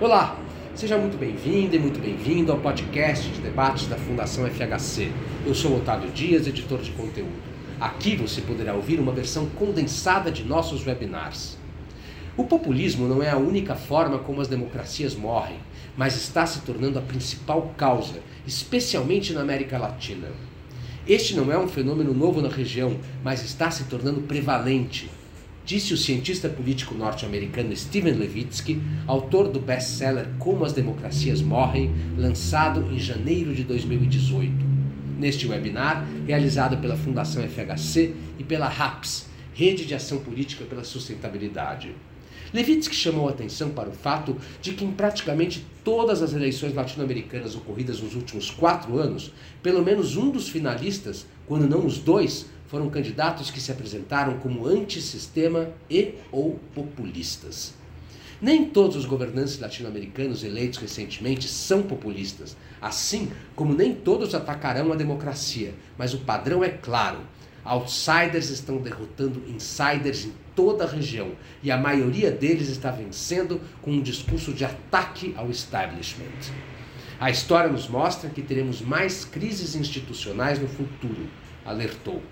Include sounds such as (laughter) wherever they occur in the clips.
Olá, seja muito bem-vindo e muito bem-vindo ao podcast de debates da Fundação FHC. Eu sou Otávio Dias, editor de conteúdo. Aqui você poderá ouvir uma versão condensada de nossos webinars. O populismo não é a única forma como as democracias morrem, mas está se tornando a principal causa, especialmente na América Latina. Este não é um fenômeno novo na região, mas está se tornando prevalente disse o cientista político norte-americano Steven Levitsky, autor do best-seller Como as Democracias Morrem, lançado em janeiro de 2018. Neste webinar, realizado pela Fundação FHC e pela RAPS, Rede de Ação Política pela Sustentabilidade. Levitsky chamou atenção para o fato de que em praticamente todas as eleições latino-americanas ocorridas nos últimos quatro anos, pelo menos um dos finalistas, quando não os dois, foram candidatos que se apresentaram como antissistema e ou populistas. Nem todos os governantes latino-americanos eleitos recentemente são populistas, assim como nem todos atacarão a democracia, mas o padrão é claro. Outsiders estão derrotando insiders em toda a região e a maioria deles está vencendo com um discurso de ataque ao establishment. A história nos mostra que teremos mais crises institucionais no futuro, alertou.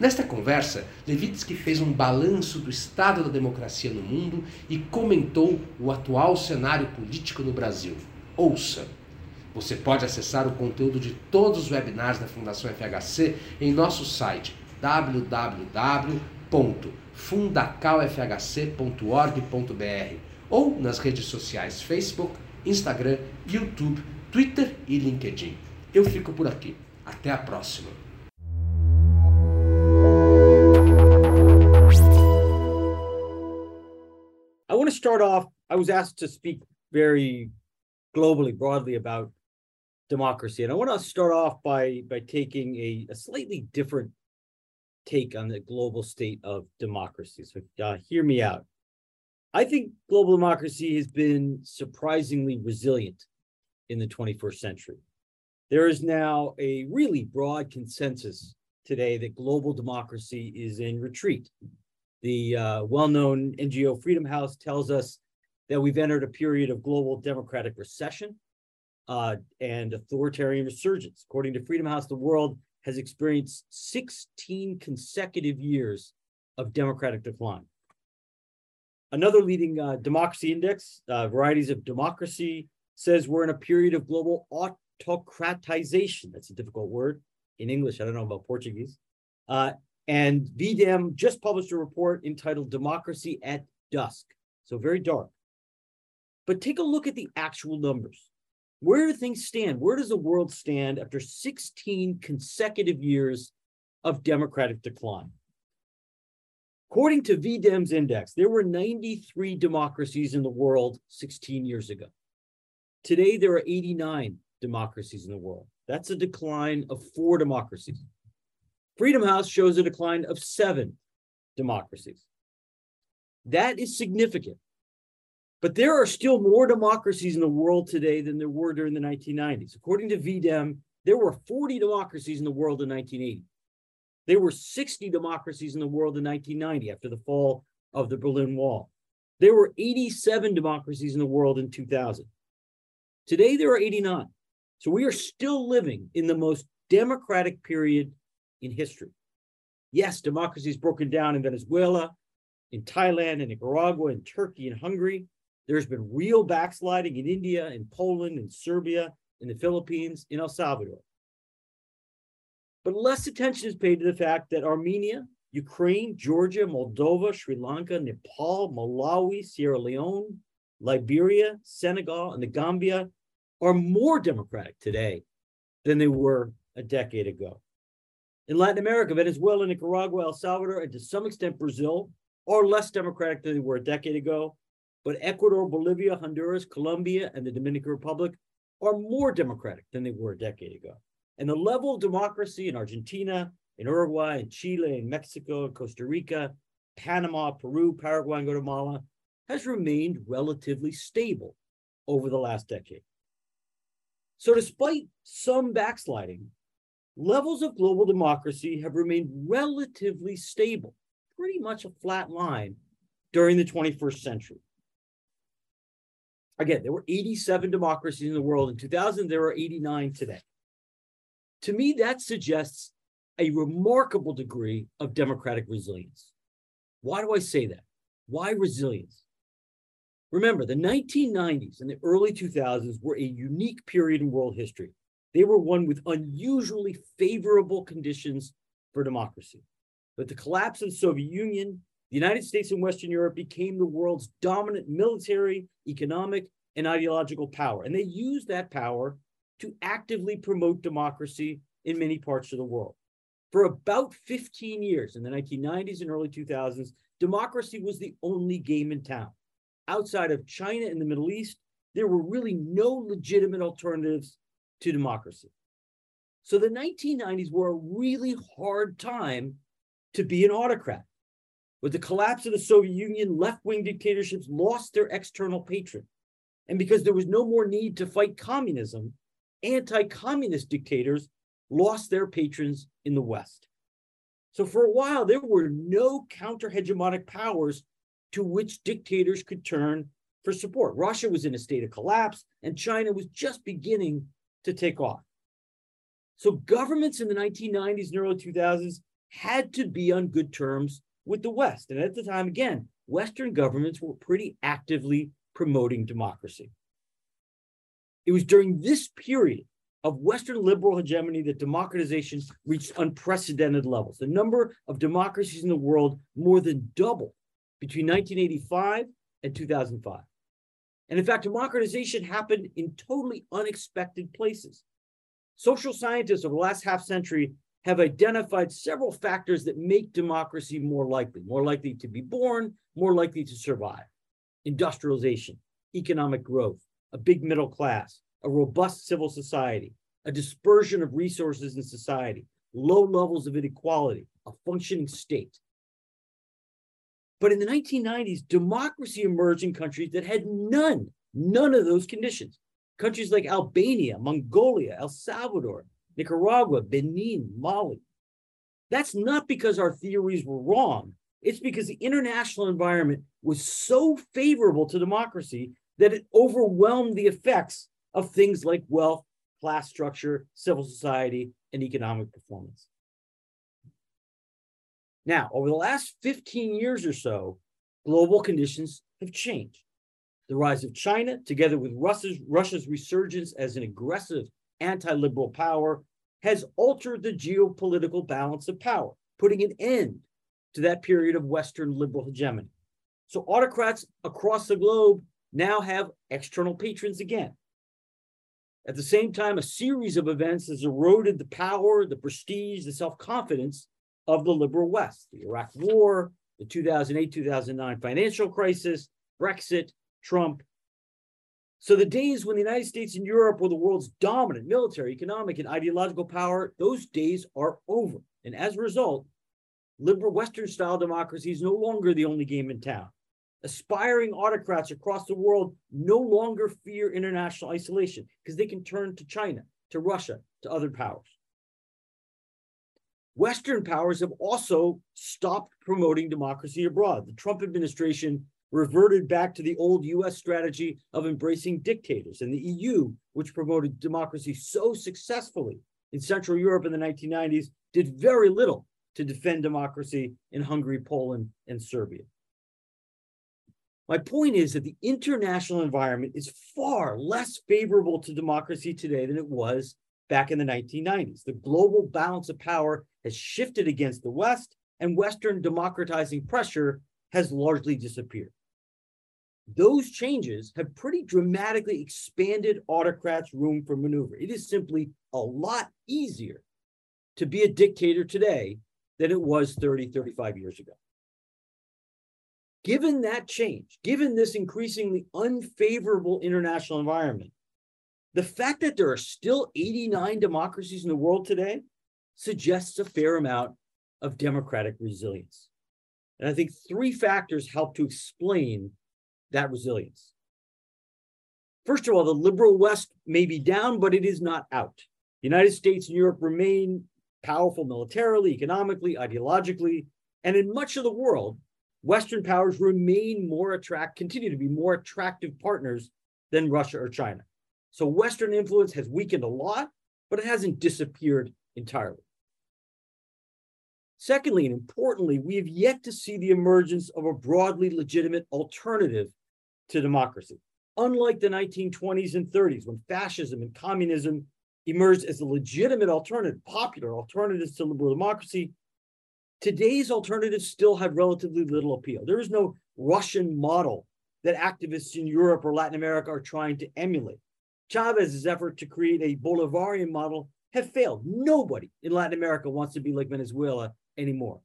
Nesta conversa, Levitsky fez um balanço do estado da democracia no mundo e comentou o atual cenário político no Brasil. Ouça! Você pode acessar o conteúdo de todos os webinars da Fundação FHC em nosso site www.fundacalfhc.org.br ou nas redes sociais Facebook, Instagram, YouTube, Twitter e LinkedIn. Eu fico por aqui. Até a próxima! To start off. I was asked to speak very globally, broadly about democracy, and I want to start off by by taking a, a slightly different take on the global state of democracy. So, uh, hear me out. I think global democracy has been surprisingly resilient in the 21st century. There is now a really broad consensus today that global democracy is in retreat. The uh, well-known NGO Freedom House tells us that we've entered a period of global democratic recession uh, and authoritarian resurgence. According to Freedom House, the world has experienced 16 consecutive years of democratic decline. Another leading uh, democracy index, uh, Varieties of Democracy, says we're in a period of global autocratization. That's a difficult word in English. I don't know about Portuguese. And VDEM just published a report entitled Democracy at Dusk. So very dark. But take a look at the actual numbers. Where do things stand? Where does the world stand after 16 consecutive years of democratic decline? According to VDEM's index, there were 93 democracies in the world 16 years ago. Today, there are 89 democracies in the world. That's a decline of four democracies. Freedom House shows a decline of seven democracies. That is significant. But there are still more democracies in the world today than there were during the 1990s. According to VDEM, there were 40 democracies in the world in 1980. There were 60 democracies in the world in 1990 after the fall of the Berlin Wall. There were 87 democracies in the world in 2000. Today, there are 89. So we are still living in the most democratic period in history. Yes, democracy is broken down in Venezuela, in Thailand, in Nicaragua, in Turkey, in Hungary. There's been real backsliding in India, in Poland, in Serbia, in the Philippines, in El Salvador. But less attention is paid to the fact that Armenia, Ukraine, Georgia, Moldova, Sri Lanka, Nepal, Malawi, Sierra Leone, Liberia, Senegal, and the Gambia are more democratic today than they were a decade ago. In Latin America, Venezuela, Nicaragua, El Salvador, and to some extent Brazil are less democratic than they were a decade ago. But Ecuador, Bolivia, Honduras, Colombia, and the Dominican Republic are more democratic than they were a decade ago. And the level of democracy in Argentina, in Uruguay, in Chile, in Mexico, in Costa Rica, Panama, Peru, Paraguay, and Guatemala has remained relatively stable over the last decade. So, despite some backsliding, levels of global democracy have remained relatively stable, pretty much a flat line during the 21st century. Again, there were 87 democracies in the world. In 2000, there are 89 today. To me, that suggests a remarkable degree of democratic resilience. Why do I say that? Why resilience? Remember, the 1990s and the early 2000s were a unique period in world history. They were one with unusually favorable conditions for democracy. But the collapse of the Soviet Union, the United States and Western Europe became the world's dominant military, economic, and ideological power. And they used that power to actively promote democracy in many parts of the world. For about 15 years in the 1990s and early 2000s, democracy was the only game in town. Outside of China and the Middle East, there were really no legitimate alternatives to democracy. So the 1990s were a really hard time to be an autocrat. With the collapse of the Soviet Union, left wing dictatorships lost their external patron. And because there was no more need to fight communism, anti communist dictators lost their patrons in the West. So for a while, there were no counter hegemonic powers to which dictators could turn for support. Russia was in a state of collapse, and China was just beginning to take off. So governments in the 1990s and early 2000s had to be on good terms with the West. And at the time, again, Western governments were pretty actively promoting democracy. It was during this period of Western liberal hegemony that democratization reached unprecedented levels. The number of democracies in the world more than doubled between 1985 and 2005. And in fact, democratization happened in totally unexpected places. Social scientists over the last half century have identified several factors that make democracy more likely, more likely to be born, more likely to survive. Industrialization, economic growth, a big middle class, a robust civil society, a dispersion of resources in society, low levels of inequality, a functioning state. But in the 1990s, democracy emerged in countries that had none, none of those conditions. Countries like Albania, Mongolia, El Salvador, Nicaragua, Benin, Mali. That's not because our theories were wrong. It's because the international environment was so favorable to democracy that it overwhelmed the effects of things like wealth, class structure, civil society, and economic performance. Now, over the last 15 years or so, global conditions have changed. The rise of China, together with Russia's, Russia's resurgence as an aggressive anti liberal power, has altered the geopolitical balance of power, putting an end to that period of Western liberal hegemony. So autocrats across the globe now have external patrons again. At the same time, a series of events has eroded the power, the prestige, the self confidence of the liberal West the Iraq War, the 2008 2009 financial crisis, Brexit, Trump. So the days when the United States and Europe were the world's dominant military, economic, and ideological power, those days are over. And as a result, liberal Western style democracy is no longer the only game in town. Aspiring autocrats across the world no longer fear international isolation because they can turn to China, to Russia, to other powers. Western powers have also stopped promoting democracy abroad. The Trump administration reverted back to the old US strategy of embracing dictators. And the EU, which promoted democracy so successfully in Central Europe in the 1990s, did very little to defend democracy in Hungary, Poland, and Serbia. My point is that the international environment is far less favorable to democracy today than it was back in the 1990s. The global balance of power has shifted against the West, and Western democratizing pressure has largely disappeared. Those changes have pretty dramatically expanded autocrats' room for maneuver. It is simply a lot easier to be a dictator today than it was 30, 35 years ago. Given that change, given this increasingly unfavorable international environment, the fact that there are still 89 democracies in the world today suggests a fair amount of democratic resilience. And I think three factors help to explain that resilience. First of all, the liberal West may be down, but it is not out. The United States and Europe remain powerful militarily, economically, ideologically, and in much of the world, Western powers remain more attract, continue to be more attractive partners than Russia or China. So Western influence has weakened a lot, but it hasn't disappeared entirely. Secondly, and importantly, we have yet to see the emergence of a broadly legitimate alternative to democracy. Unlike the 1920s and 30s, when fascism and communism emerged as a legitimate alternative, popular alternatives to liberal democracy, today's alternatives still have relatively little appeal. There is no Russian model that activists in Europe or Latin America are trying to emulate. Chavez's effort to create a Bolivarian model have failed. Nobody in Latin America wants to be like Venezuela anymore.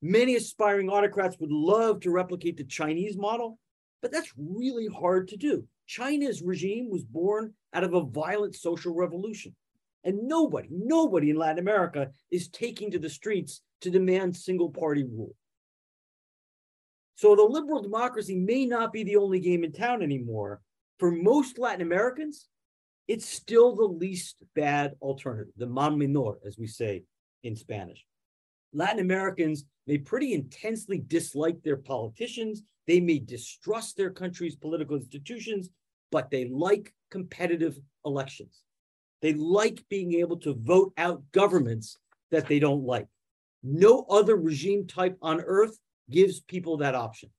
Many aspiring autocrats would love to replicate the Chinese model, but that's really hard to do. China's regime was born out of a violent social revolution. And nobody, nobody in Latin America is taking to the streets to demand single party rule. So the liberal democracy may not be the only game in town anymore. For most Latin Americans, it's still the least bad alternative, the mal menor, as we say in Spanish. Latin Americans may pretty intensely dislike their politicians. They may distrust their country's political institutions, but they like competitive elections. They like being able to vote out governments that they don't like. No other regime type on earth gives people that option.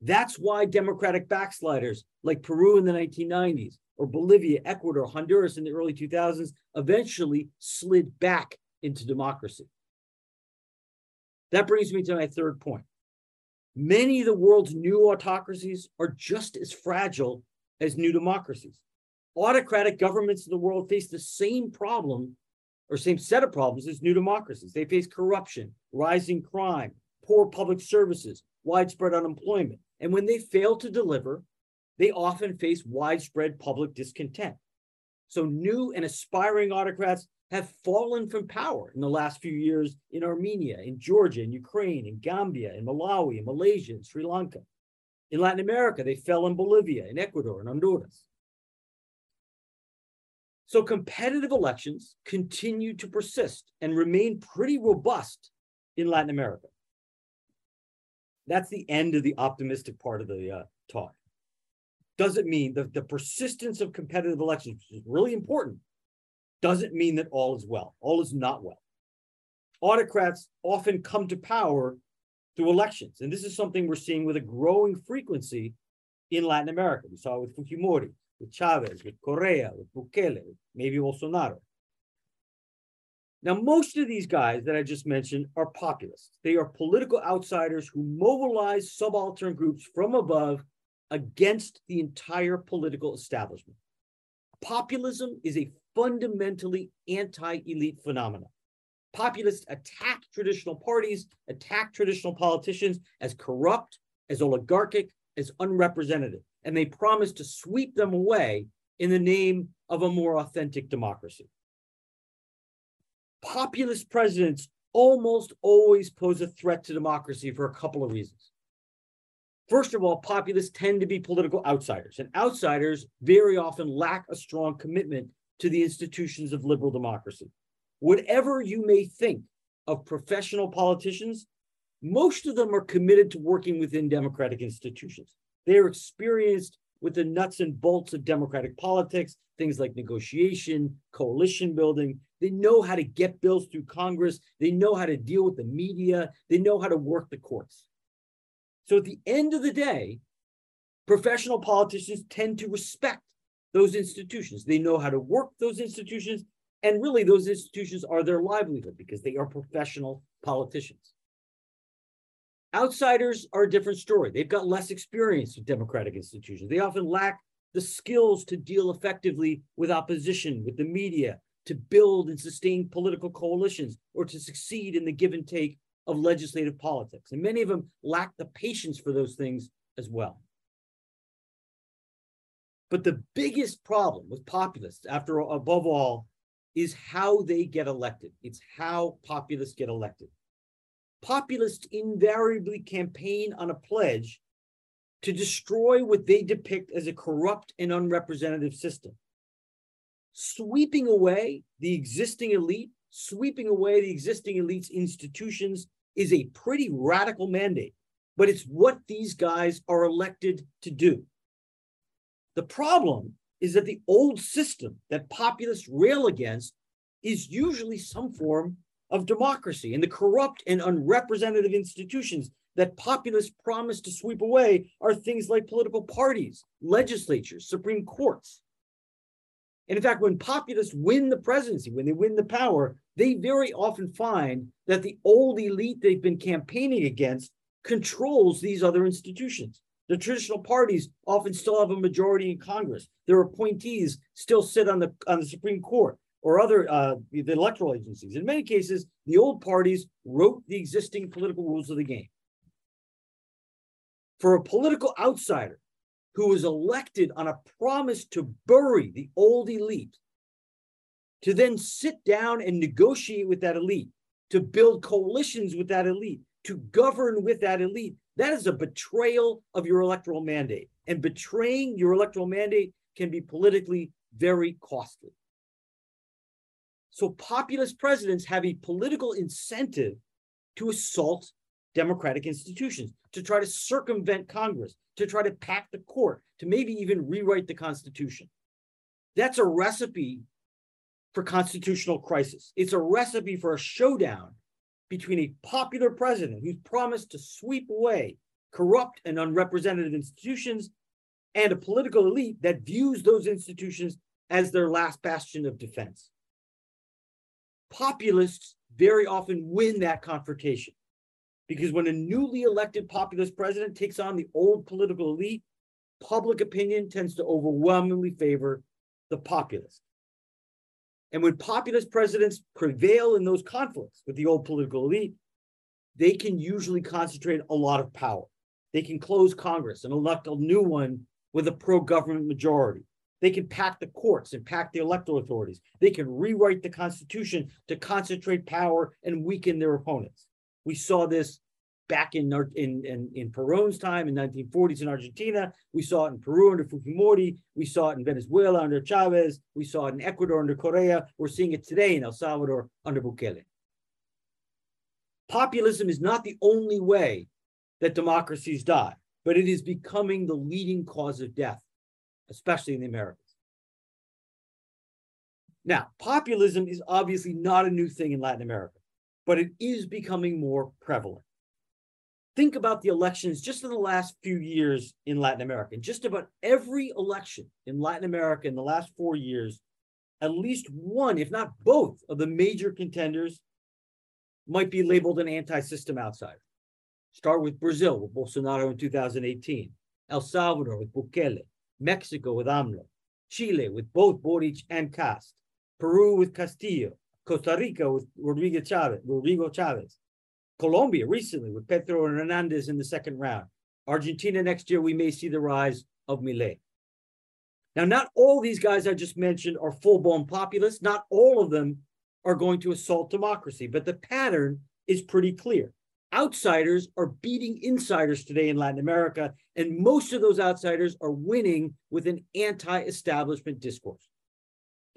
That's why democratic backsliders like Peru in the 1990s or Bolivia, Ecuador, Honduras in the early 2000s eventually slid back into democracy. That brings me to my third point. Many of the world's new autocracies are just as fragile as new democracies. Autocratic governments in the world face the same problem or same set of problems as new democracies. They face corruption, rising crime, poor public services, widespread unemployment. And when they fail to deliver, they often face widespread public discontent. So new and aspiring autocrats have fallen from power in the last few years in Armenia, in Georgia, in Ukraine, in Gambia, in Malawi, in Malaysia, in Sri Lanka. In Latin America, they fell in Bolivia, in Ecuador, in Honduras. So competitive elections continue to persist and remain pretty robust in Latin America. That's the end of the optimistic part of the uh, talk. Doesn't mean that the persistence of competitive elections, which is really important, doesn't mean that all is well. All is not well. Autocrats often come to power through elections. And this is something we're seeing with a growing frequency in Latin America. We saw it with Fujimori, with Chavez, with Correa, with Bukele, maybe Bolsonaro. Now, most of these guys that I just mentioned are populists. They are political outsiders who mobilize subaltern groups from above against the entire political establishment. Populism is a fundamentally anti-elite phenomenon. Populists attack traditional parties, attack traditional politicians as corrupt, as oligarchic, as unrepresentative, and they promise to sweep them away in the name of a more authentic democracy. Populist presidents almost always pose a threat to democracy for a couple of reasons. First of all, populists tend to be political outsiders, and outsiders very often lack a strong commitment to the institutions of liberal democracy. Whatever you may think of professional politicians, most of them are committed to working within democratic institutions. They are experienced with the nuts and bolts of democratic politics, things like negotiation, coalition building. They know how to get bills through Congress. They know how to deal with the media. They know how to work the courts. So at the end of the day, professional politicians tend to respect those institutions. They know how to work those institutions. And really, those institutions are their livelihood because they are professional politicians. Outsiders are a different story. They've got less experience with democratic institutions. They often lack the skills to deal effectively with opposition, with the media, to build and sustain political coalitions, or to succeed in the give and take of legislative politics. And many of them lack the patience for those things as well. But the biggest problem with populists, after above all, is how they get elected. It's how populists get elected. Populists invariably campaign on a pledge to destroy what they depict as a corrupt and unrepresentative system. Sweeping away the existing elite, sweeping away the existing elite's institutions is a pretty radical mandate, but it's what these guys are elected to do. The problem is that the old system that populists rail against is usually some form of democracy and the corrupt and unrepresentative institutions that populists promise to sweep away are things like political parties, legislatures, Supreme Courts. And in fact, when populists win the presidency, when they win the power, they very often find that the old elite they've been campaigning against controls these other institutions. The traditional parties often still have a majority in Congress. Their appointees still sit on the on the Supreme Court or other uh, the electoral agencies. In many cases, the old parties wrote the existing political rules of the game. For a political outsider who was elected on a promise to bury the old elite, to then sit down and negotiate with that elite, to build coalitions with that elite, to govern with that elite, that is a betrayal of your electoral mandate. And betraying your electoral mandate can be politically very costly. So populist presidents have a political incentive to assault democratic institutions, to try to circumvent Congress, to try to pack the court, to maybe even rewrite the Constitution. That's a recipe for constitutional crisis. It's a recipe for a showdown between a popular president who's promised to sweep away corrupt and unrepresentative institutions and a political elite that views those institutions as their last bastion of defense. Populists very often win that confrontation because when a newly elected populist president takes on the old political elite, public opinion tends to overwhelmingly favor the populist. And when populist presidents prevail in those conflicts with the old political elite, they can usually concentrate a lot of power. They can close Congress and elect a new one with a pro government majority. They can pack the courts and pack the electoral authorities. They can rewrite the Constitution to concentrate power and weaken their opponents. We saw this back in, in, in, in Perón's time in 1940s in Argentina. We saw it in Peru under Fujimori. We saw it in Venezuela under Chavez. We saw it in Ecuador under Correa. We're seeing it today in El Salvador under Bukele. Populism is not the only way that democracies die, but it is becoming the leading cause of death, especially in the Americas. Now, populism is obviously not a new thing in Latin America, but it is becoming more prevalent think about the elections just in the last few years in Latin America. Just about every election in Latin America in the last four years, at least one, if not both, of the major contenders might be labeled an anti system outsider. Start with Brazil with Bolsonaro in 2018, El Salvador with Bukele, Mexico with AMLO, Chile with both Boric and Kast, Peru with Castillo, Costa Rica with Rodrigo Chaves, Rodrigo Chaves, Colombia recently with Petro Hernandez in the second round. Argentina next year, we may see the rise of Milei. Now, not all these guys I just mentioned are full blown populists. Not all of them are going to assault democracy, but the pattern is pretty clear. Outsiders are beating insiders today in Latin America, and most of those outsiders are winning with an anti establishment discourse.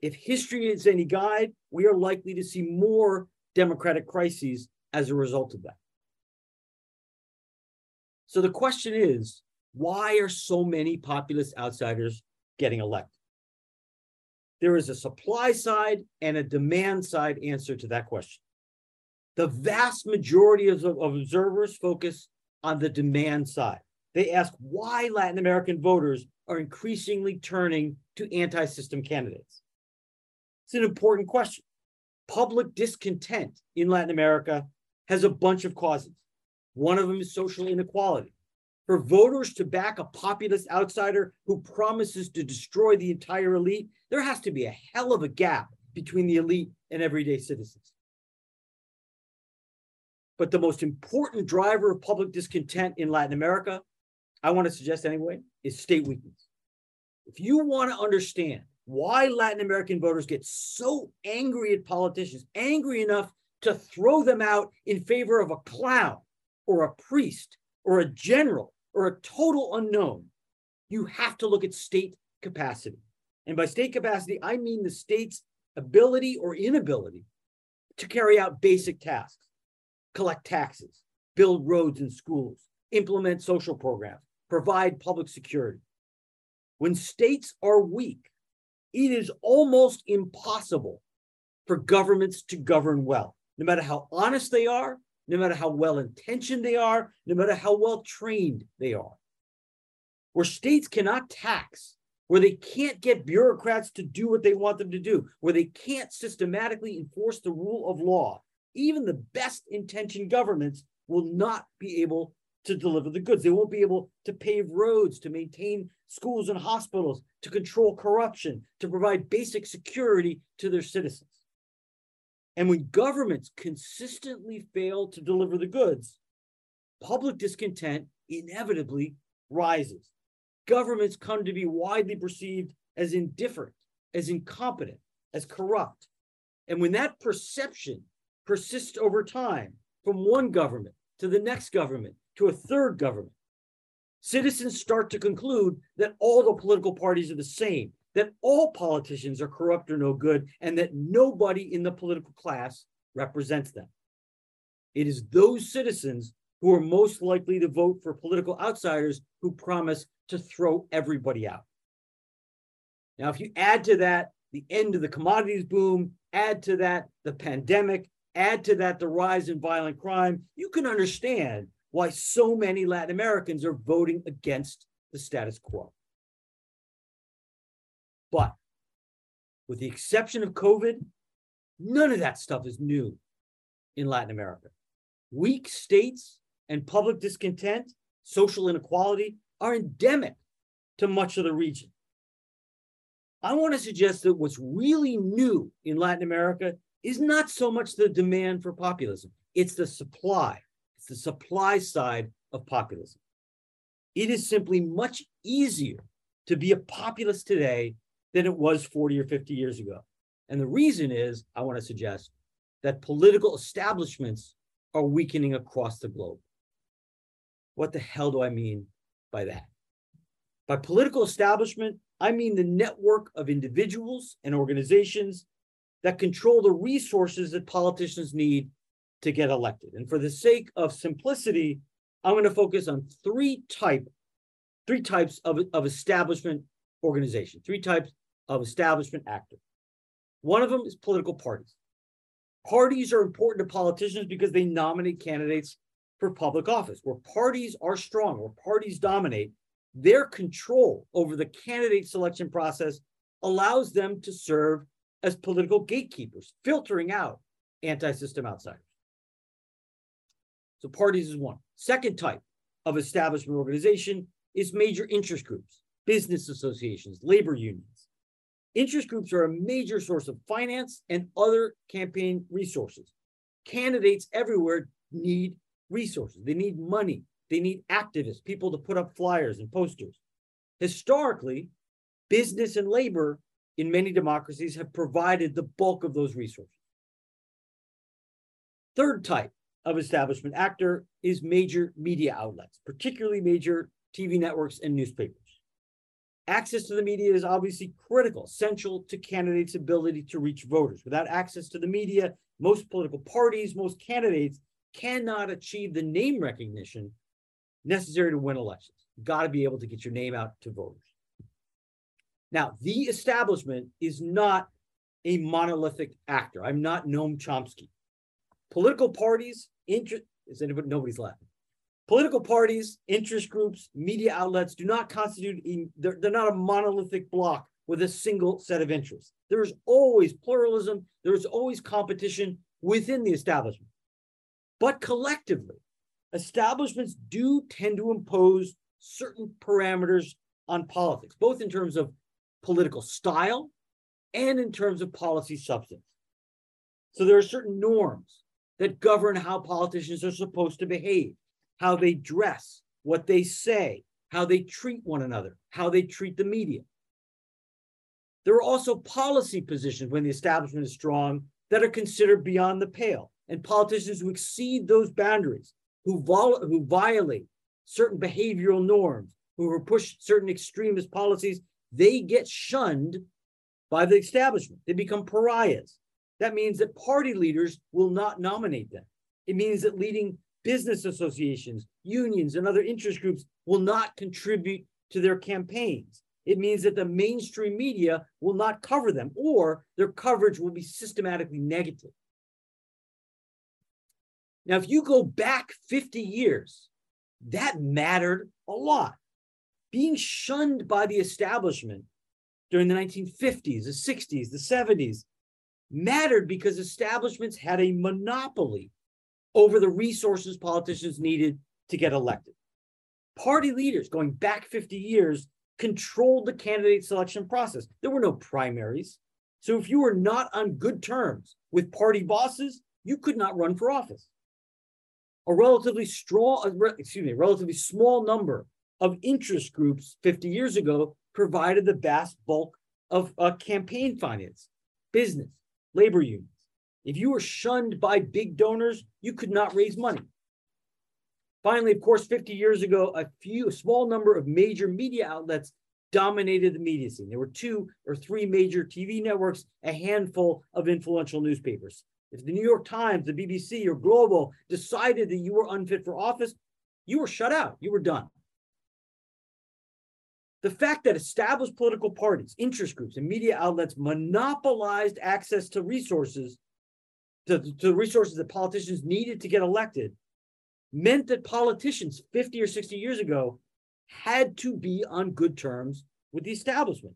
If history is any guide, we are likely to see more democratic crises as a result of that. So the question is why are so many populist outsiders getting elected? There is a supply side and a demand side answer to that question. The vast majority of, of observers focus on the demand side. They ask why Latin American voters are increasingly turning to anti system candidates. It's an important question. Public discontent in Latin America has a bunch of causes. One of them is social inequality. For voters to back a populist outsider who promises to destroy the entire elite, there has to be a hell of a gap between the elite and everyday citizens. But the most important driver of public discontent in Latin America, I want to suggest anyway, is state weakness. If you want to understand why Latin American voters get so angry at politicians, angry enough to throw them out in favor of a clown or a priest or a general or a total unknown, you have to look at state capacity. And by state capacity, I mean the state's ability or inability to carry out basic tasks, collect taxes, build roads and schools, implement social programs, provide public security. when states are weak, it is almost impossible for governments to govern well, no matter how honest they are, no matter how well intentioned they are, no matter how well trained they are. Where states cannot tax, where they can't get bureaucrats to do what they want them to do, where they can't systematically enforce the rule of law, even the best intentioned governments will not be able to deliver the goods. They won't be able to pave roads, to maintain schools and hospitals, to control corruption, to provide basic security to their citizens. And when governments consistently fail to deliver the goods, public discontent inevitably rises. Governments come to be widely perceived as indifferent, as incompetent, as corrupt. And when that perception persists over time from one government to the next government to a third government, citizens start to conclude that all the political parties are the same, that all politicians are corrupt or no good, and that nobody in the political class represents them. It is those citizens who are most likely to vote for political outsiders who promise to throw everybody out. Now, if you add to that the end of the commodities boom, add to that the pandemic, add to that the rise in violent crime, you can understand why so many Latin Americans are voting against the status quo. But with the exception of COVID, none of that stuff is new in Latin America. Weak states and public discontent, social inequality are endemic to much of the region. I want to suggest that what's really new in Latin America is not so much the demand for populism, it's the supply. It's the supply side of populism. It is simply much easier to be a populist today than it was 40 or 50 years ago. And the reason is, I want to suggest that political establishments are weakening across the globe. What the hell do I mean by that? By political establishment, I mean the network of individuals and organizations that control the resources that politicians need to get elected. And for the sake of simplicity, I'm going to focus on three type, three types of, of establishment organization, three types of establishment actor. One of them is political parties. Parties are important to politicians because they nominate candidates for public office. Where parties are strong, where parties dominate, their control over the candidate selection process allows them to serve as political gatekeepers, filtering out anti system outsiders. So, parties is one. Second type of establishment organization is major interest groups, business associations, labor unions. Interest groups are a major source of finance and other campaign resources. Candidates everywhere need resources, they need money, they need activists, people to put up flyers and posters. Historically, business and labor in many democracies have provided the bulk of those resources. Third type of establishment actor is major media outlets, particularly major TV networks and newspapers. Access to the media is obviously critical, central to candidates' ability to reach voters. Without access to the media, most political parties, most candidates cannot achieve the name recognition necessary to win elections. You've got to be able to get your name out to voters. Now, the establishment is not a monolithic actor. I'm not Noam Chomsky. Political parties, interest, is anybody, nobody's laughing. Political parties, interest groups, media outlets do not constitute, they're, they're not a monolithic block with a single set of interests. There is always pluralism, there is always competition within the establishment. But collectively, establishments do tend to impose certain parameters on politics, both in terms of political style and in terms of policy substance. So there are certain norms that govern how politicians are supposed to behave how they dress, what they say, how they treat one another, how they treat the media. There are also policy positions when the establishment is strong that are considered beyond the pale, and politicians who exceed those boundaries, who, vol- who violate certain behavioral norms, who push certain extremist policies, they get shunned by the establishment. They become pariahs. That means that party leaders will not nominate them. It means that leading business associations, unions, and other interest groups will not contribute to their campaigns. it means that the mainstream media will not cover them or their coverage will be systematically negative. Now, if you go back 50 years, that mattered a lot. Being shunned by the establishment during the 1950s, the 60s, the 70s mattered because establishments had a monopoly over the resources politicians needed to get elected. Party leaders going back 50 years controlled the candidate selection process. There were no primaries. So if you were not on good terms with party bosses, you could not run for office. A relatively strong, excuse me, relatively small number of interest groups 50 years ago provided the vast bulk of uh, campaign finance, business, labor unions. If you were shunned by big donors, you could not raise money. Finally, of course, 50 years ago, a few, a small number of major media outlets dominated the media scene. There were two or three major TV networks, a handful of influential newspapers. If the New York Times, the BBC, or Globo decided that you were unfit for office, you were shut out. You were done. The fact that established political parties, interest groups, and media outlets monopolized access to resources, to, to the resources that politicians needed to get elected, meant that politicians 50 or 60 years ago had to be on good terms with the establishment.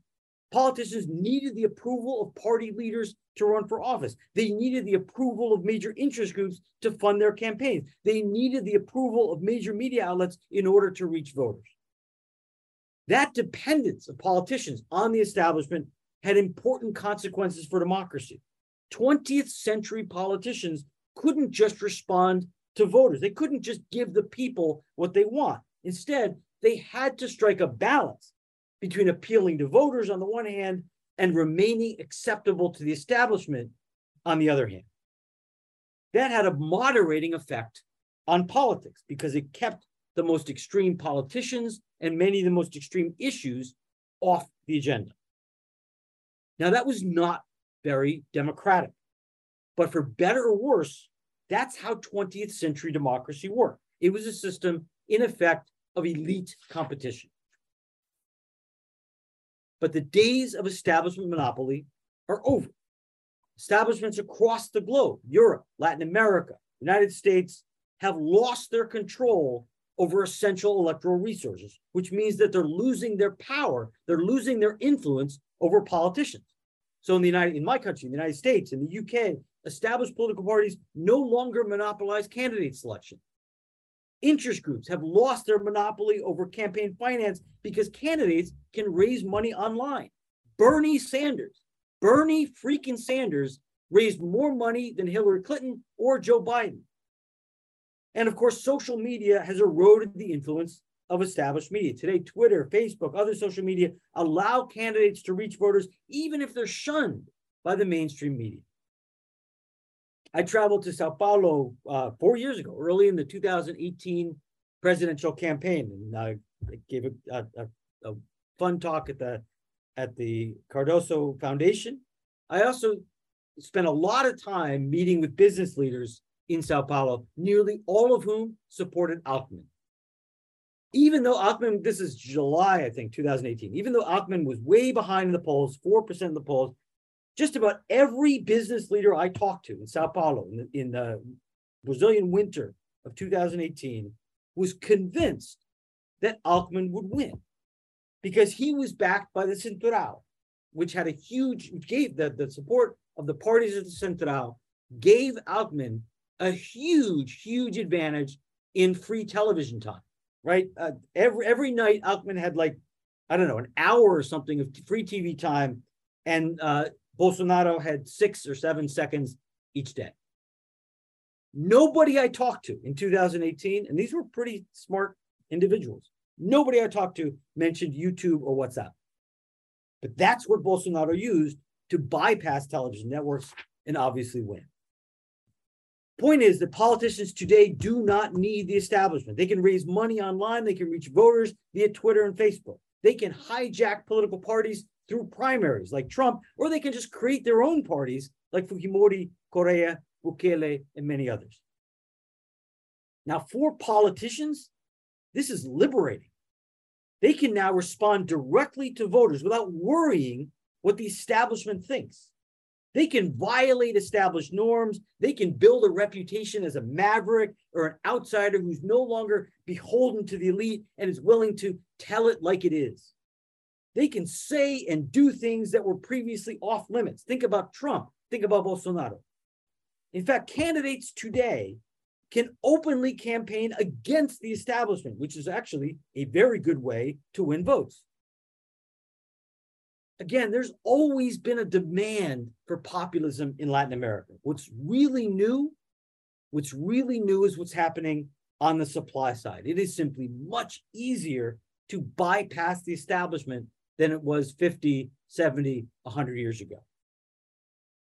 Politicians needed the approval of party leaders to run for office. They needed the approval of major interest groups to fund their campaigns. They needed the approval of major media outlets in order to reach voters. That dependence of politicians on the establishment had important consequences for democracy. 20th century politicians couldn't just respond to voters. They couldn't just give the people what they want. Instead, they had to strike a balance between appealing to voters on the one hand and remaining acceptable to the establishment on the other hand. That had a moderating effect on politics because it kept the most extreme politicians and many of the most extreme issues off the agenda. Now, that was not very democratic, but for better or worse, that's how 20th century democracy worked. It was a system, in effect, of elite competition. But the days of establishment monopoly are over. Establishments across the globe, Europe, Latin America, United States, have lost their control over essential electoral resources, which means that they're losing their power, they're losing their influence over politicians. So in the United, in my country, in the United States, in the UK, established political parties no longer monopolize candidate selection. Interest groups have lost their monopoly over campaign finance because candidates can raise money online. Bernie Sanders, Bernie freaking Sanders raised more money than Hillary Clinton or Joe Biden. And of course, social media has eroded the influence of established media. Today, Twitter, Facebook, other social media allow candidates to reach voters even if they're shunned by the mainstream media. I traveled to Sao Paulo uh, four years ago, early in the 2018 presidential campaign, and I gave a, a, a fun talk at the at the Cardoso Foundation. I also spent a lot of time meeting with business leaders in Sao Paulo, nearly all of whom supported Alckmin. Even though Alckmin, this is July, I think, 2018, even though Alckmin was way behind in the polls, 4% of the polls, just about every business leader I talked to in Sao Paulo in the, in the Brazilian winter of 2018 was convinced that Alckmin would win because he was backed by the Central, which had a huge, gave the, the support of the parties of the Central, gave Alckmin a huge, huge advantage in free television time, right? Uh, every every night, Alckmin had like, I don't know, an hour or something of free TV time, and uh, Bolsonaro had six or seven seconds each day. Nobody I talked to in 2018, and these were pretty smart individuals, nobody I talked to mentioned YouTube or WhatsApp. But that's what Bolsonaro used to bypass television networks and obviously win. Point is that politicians today do not need the establishment. They can raise money online, they can reach voters via Twitter and Facebook. They can hijack political parties through primaries like Trump, or they can just create their own parties like Fujimori, Correa, Bukele, and many others. Now, for politicians, this is liberating They can now respond directly to voters without worrying what the establishment thinks. They can violate established norms. They can build a reputation as a maverick or an outsider who's no longer beholden to the elite and is willing to tell it like it is. They can say and do things that were previously off limits. Think about Trump. Think about Bolsonaro. In fact, candidates today can openly campaign against the establishment, which is actually a very good way to win votes. Again, there's always been a demand for populism in Latin America. What's really new, what's really new is what's happening on the supply side. It is simply much easier to bypass the establishment than it was 50, 70, 100 years ago.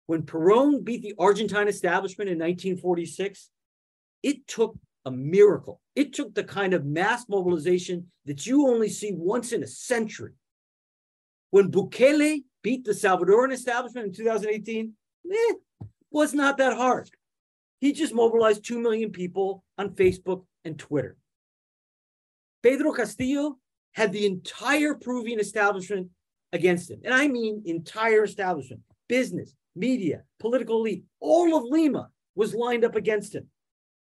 When Perón beat the Argentine establishment in 1946, it took a miracle. It took the kind of mass mobilization that you only see once in a century. When Bukele beat the Salvadoran establishment in 2018, eh, was not that hard. He just mobilized 2 million people on Facebook and Twitter. Pedro Castillo had the entire Peruvian establishment against him. And I mean entire establishment, business, media, political elite, all of Lima was lined up against him.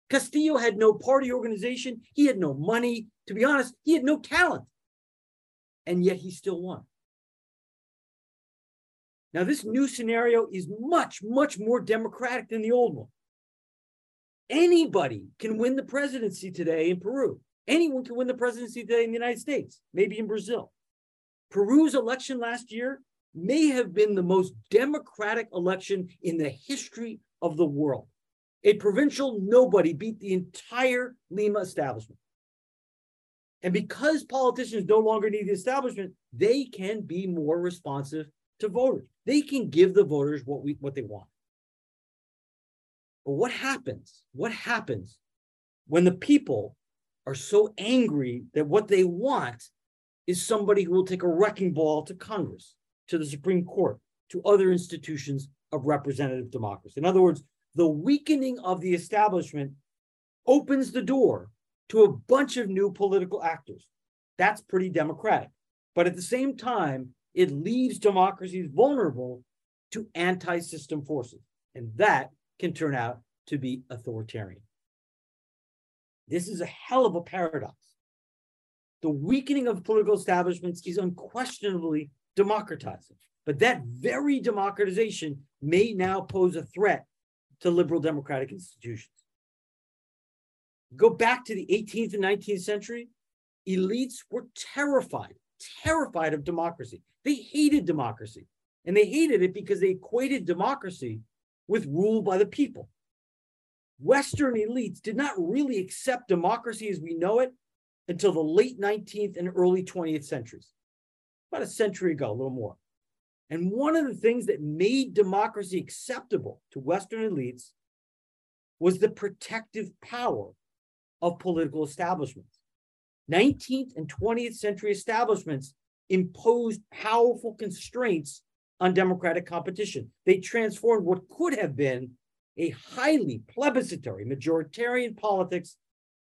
Castillo had no party organization. He had no money. To be honest, he had no talent. And yet he still won. Now, this new scenario is much, much more democratic than the old one. Anybody can win the presidency today in Peru. Anyone can win the presidency today in the United States, maybe in Brazil. Peru's election last year may have been the most democratic election in the history of the world. A provincial nobody beat the entire Lima establishment. And because politicians no longer need the establishment, they can be more responsive to voters. They can give the voters what we what they want. But what happens? What happens when the people are so angry that what they want is somebody who will take a wrecking ball to Congress, to the Supreme Court, to other institutions of representative democracy? In other words, the weakening of the establishment opens the door to a bunch of new political actors. That's pretty democratic. But at the same time, it leaves democracies vulnerable to anti system forces. And that can turn out to be authoritarian. This is a hell of a paradox. The weakening of political establishments is unquestionably democratizing, but that very democratization may now pose a threat to liberal democratic institutions. Go back to the 18th and 19th century, elites were terrified, terrified of democracy. They hated democracy. And they hated it because they equated democracy with rule by the people. Western elites did not really accept democracy as we know it until the late 19th and early 20th centuries, about a century ago, a little more. And one of the things that made democracy acceptable to Western elites was the protective power of political establishments. 19th and 20th century establishments imposed powerful constraints on democratic competition. They transformed what could have been a highly plebiscitary majoritarian politics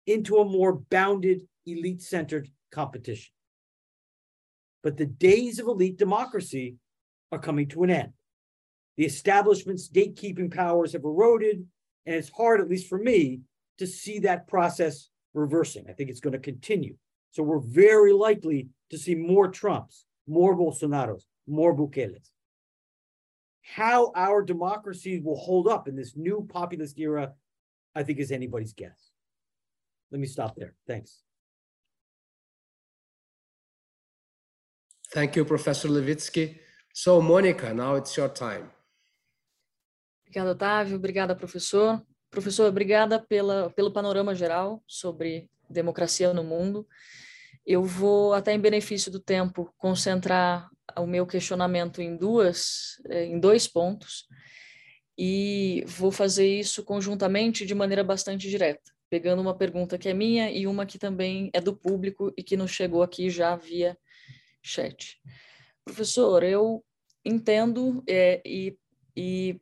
into a more bounded elite centered competition. But the days of elite democracy are coming to an end. The establishment's gatekeeping powers have eroded, and it's hard, at least for me, to see that process reversing. I think it's going to continue. So we're very likely to see more Trumps, more Bolsonaros, more Bukeles. How our democracies will hold up in this new populist era, I think, is anybody's guess. Let me stop there. Thanks. Thank you, Professor Levitsky. So, Mônica, now it's your time. Obrigada, Otávio. Obrigada, professor. Professor, obrigada pela, pelo panorama geral sobre democracia no mundo. Eu vou, até em benefício do tempo, concentrar o meu questionamento em duas, eh, em dois pontos, e vou fazer isso conjuntamente de maneira bastante direta, pegando uma pergunta que é minha e uma que também é do público e que nos chegou aqui já via chat. Professor, eu entendo é, e, e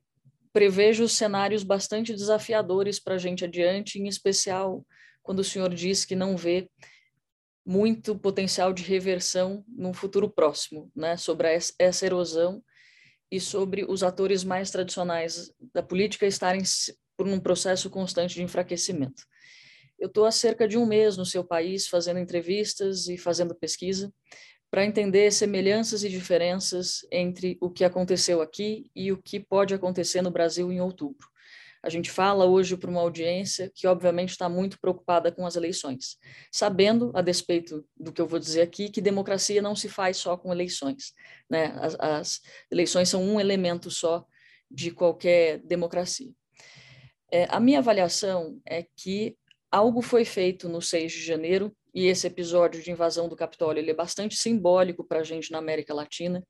prevejo cenários bastante desafiadores para a gente adiante, em especial quando o senhor diz que não vê muito potencial de reversão num futuro próximo, né, sobre essa erosão e sobre os atores mais tradicionais da política estarem por um processo constante de enfraquecimento. Eu estou há cerca de um mês no seu país fazendo entrevistas e fazendo pesquisa para entender semelhanças e diferenças entre o que aconteceu aqui e o que pode acontecer no Brasil em outubro. A gente fala hoje para uma audiência que, obviamente, está muito preocupada com as eleições, sabendo, a despeito do que eu vou dizer aqui, que democracia não se faz só com eleições. Né? As, as eleições são um elemento só de qualquer democracia. É, a minha avaliação é que algo foi feito no 6 de janeiro, e esse episódio de invasão do Capitólio ele é bastante simbólico para a gente na América Latina,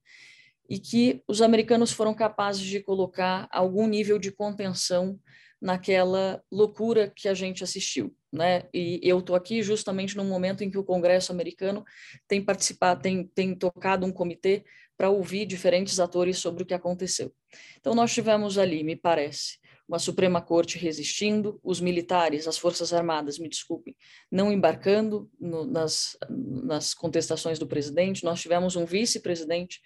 e que os americanos foram capazes de colocar algum nível de contenção naquela loucura que a gente assistiu, né? E eu estou aqui justamente no momento em que o Congresso americano tem participado, tem, tem tocado um comitê para ouvir diferentes atores sobre o que aconteceu. Então nós tivemos ali, me parece, uma Suprema Corte resistindo, os militares, as Forças Armadas, me desculpem, não embarcando no, nas, nas contestações do presidente. Nós tivemos um vice-presidente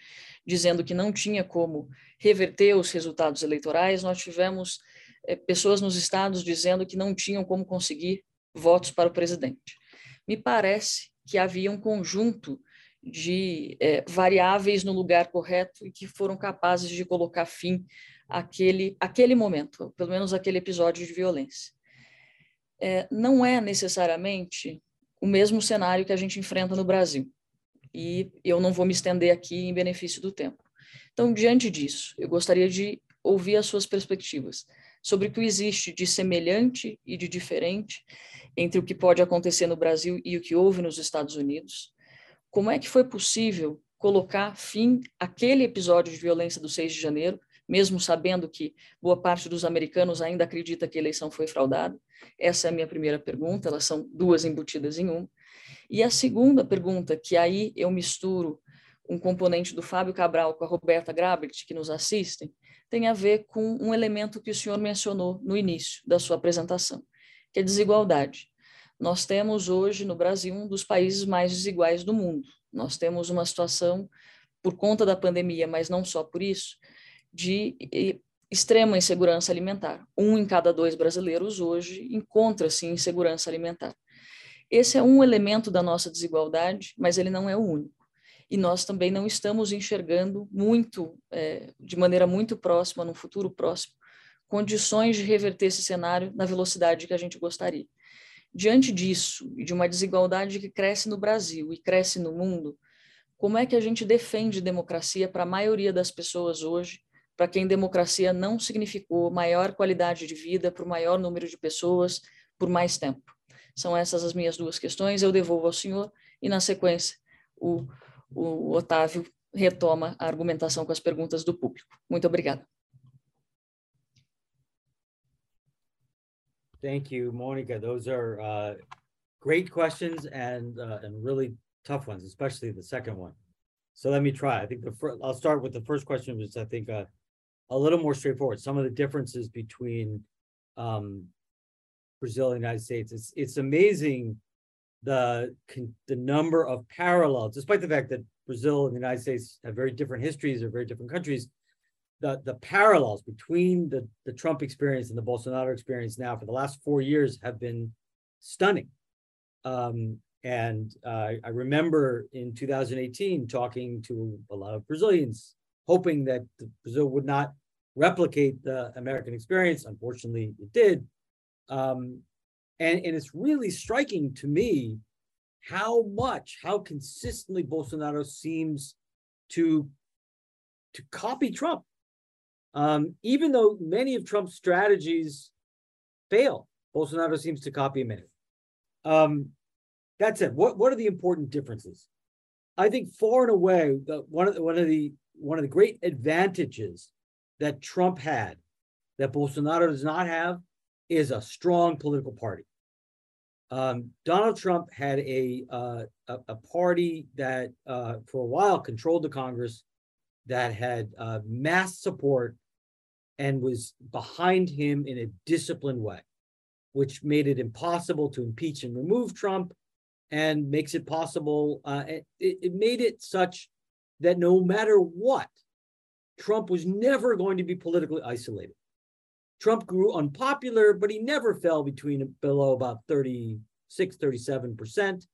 dizendo que não tinha como reverter os resultados eleitorais, nós tivemos é, pessoas nos estados dizendo que não tinham como conseguir votos para o presidente. Me parece que havia um conjunto de é, variáveis no lugar correto e que foram capazes de colocar fim aquele, aquele momento, pelo menos aquele episódio de violência. É, não é necessariamente o mesmo cenário que a gente enfrenta no Brasil. E eu não vou me estender aqui em benefício do tempo. Então, diante disso, eu gostaria de ouvir as suas perspectivas sobre o que existe de semelhante e de diferente entre o que pode acontecer no Brasil e o que houve nos Estados Unidos. Como é que foi possível colocar fim àquele episódio de violência do 6 de janeiro mesmo sabendo que boa parte dos americanos ainda acredita que a eleição foi fraudada? Essa é a minha primeira pergunta, elas são duas embutidas em uma. E a segunda pergunta, que aí eu misturo um componente do Fábio Cabral com a Roberta Grabert, que nos assistem, tem a ver com um elemento que o senhor mencionou no início da sua apresentação, que é a desigualdade. Nós temos hoje no Brasil um dos países mais desiguais do mundo. Nós temos uma situação, por conta da pandemia, mas não só por isso, de extrema insegurança alimentar. Um em cada dois brasileiros hoje encontra-se em insegurança alimentar. Esse é um elemento da nossa desigualdade, mas ele não é o único. E nós também não estamos enxergando muito, é, de maneira muito próxima, no futuro próximo, condições de reverter esse cenário na velocidade que a gente gostaria. Diante disso, e de uma desigualdade que cresce no Brasil e cresce no mundo, como é que a gente defende democracia para a maioria das pessoas hoje, para quem democracia não significou maior qualidade de vida para o maior número de pessoas por mais tempo. São essas as minhas duas questões. Eu devolvo ao senhor e, na sequência, o, o Otávio retoma a argumentação com as perguntas do público. Muito obrigada. Thank you, Monica. Those are uh, great questions and uh, and really tough ones, especially the second one. So let me try. I think the first, I'll start with the first question, which I think uh, a little more straightforward. Some of the differences between um, Brazil and the United States. It's it's amazing the the number of parallels, despite the fact that Brazil and the United States have very different histories or very different countries. The, the parallels between the, the Trump experience and the Bolsonaro experience now for the last four years have been stunning. Um, and uh, I remember in 2018 talking to a lot of Brazilians hoping that Brazil would not replicate the American experience. Unfortunately, it did. Um, and, and it's really striking to me how much, how consistently Bolsonaro seems to, to copy Trump. Um, even though many of Trump's strategies fail, Bolsonaro seems to copy many. Um, that said, what, what are the important differences? I think far and away, the, one of the, one of the one of the great advantages that Trump had that Bolsonaro does not have is a strong political party. Um, Donald Trump had a, uh, a, a party that uh, for a while controlled the Congress, that had uh, mass support, and was behind him in a disciplined way, which made it impossible to impeach and remove Trump, and makes it possible. Uh, it, it made it such that no matter what, Trump was never going to be politically isolated. Trump grew unpopular, but he never fell between below about 36, 37%.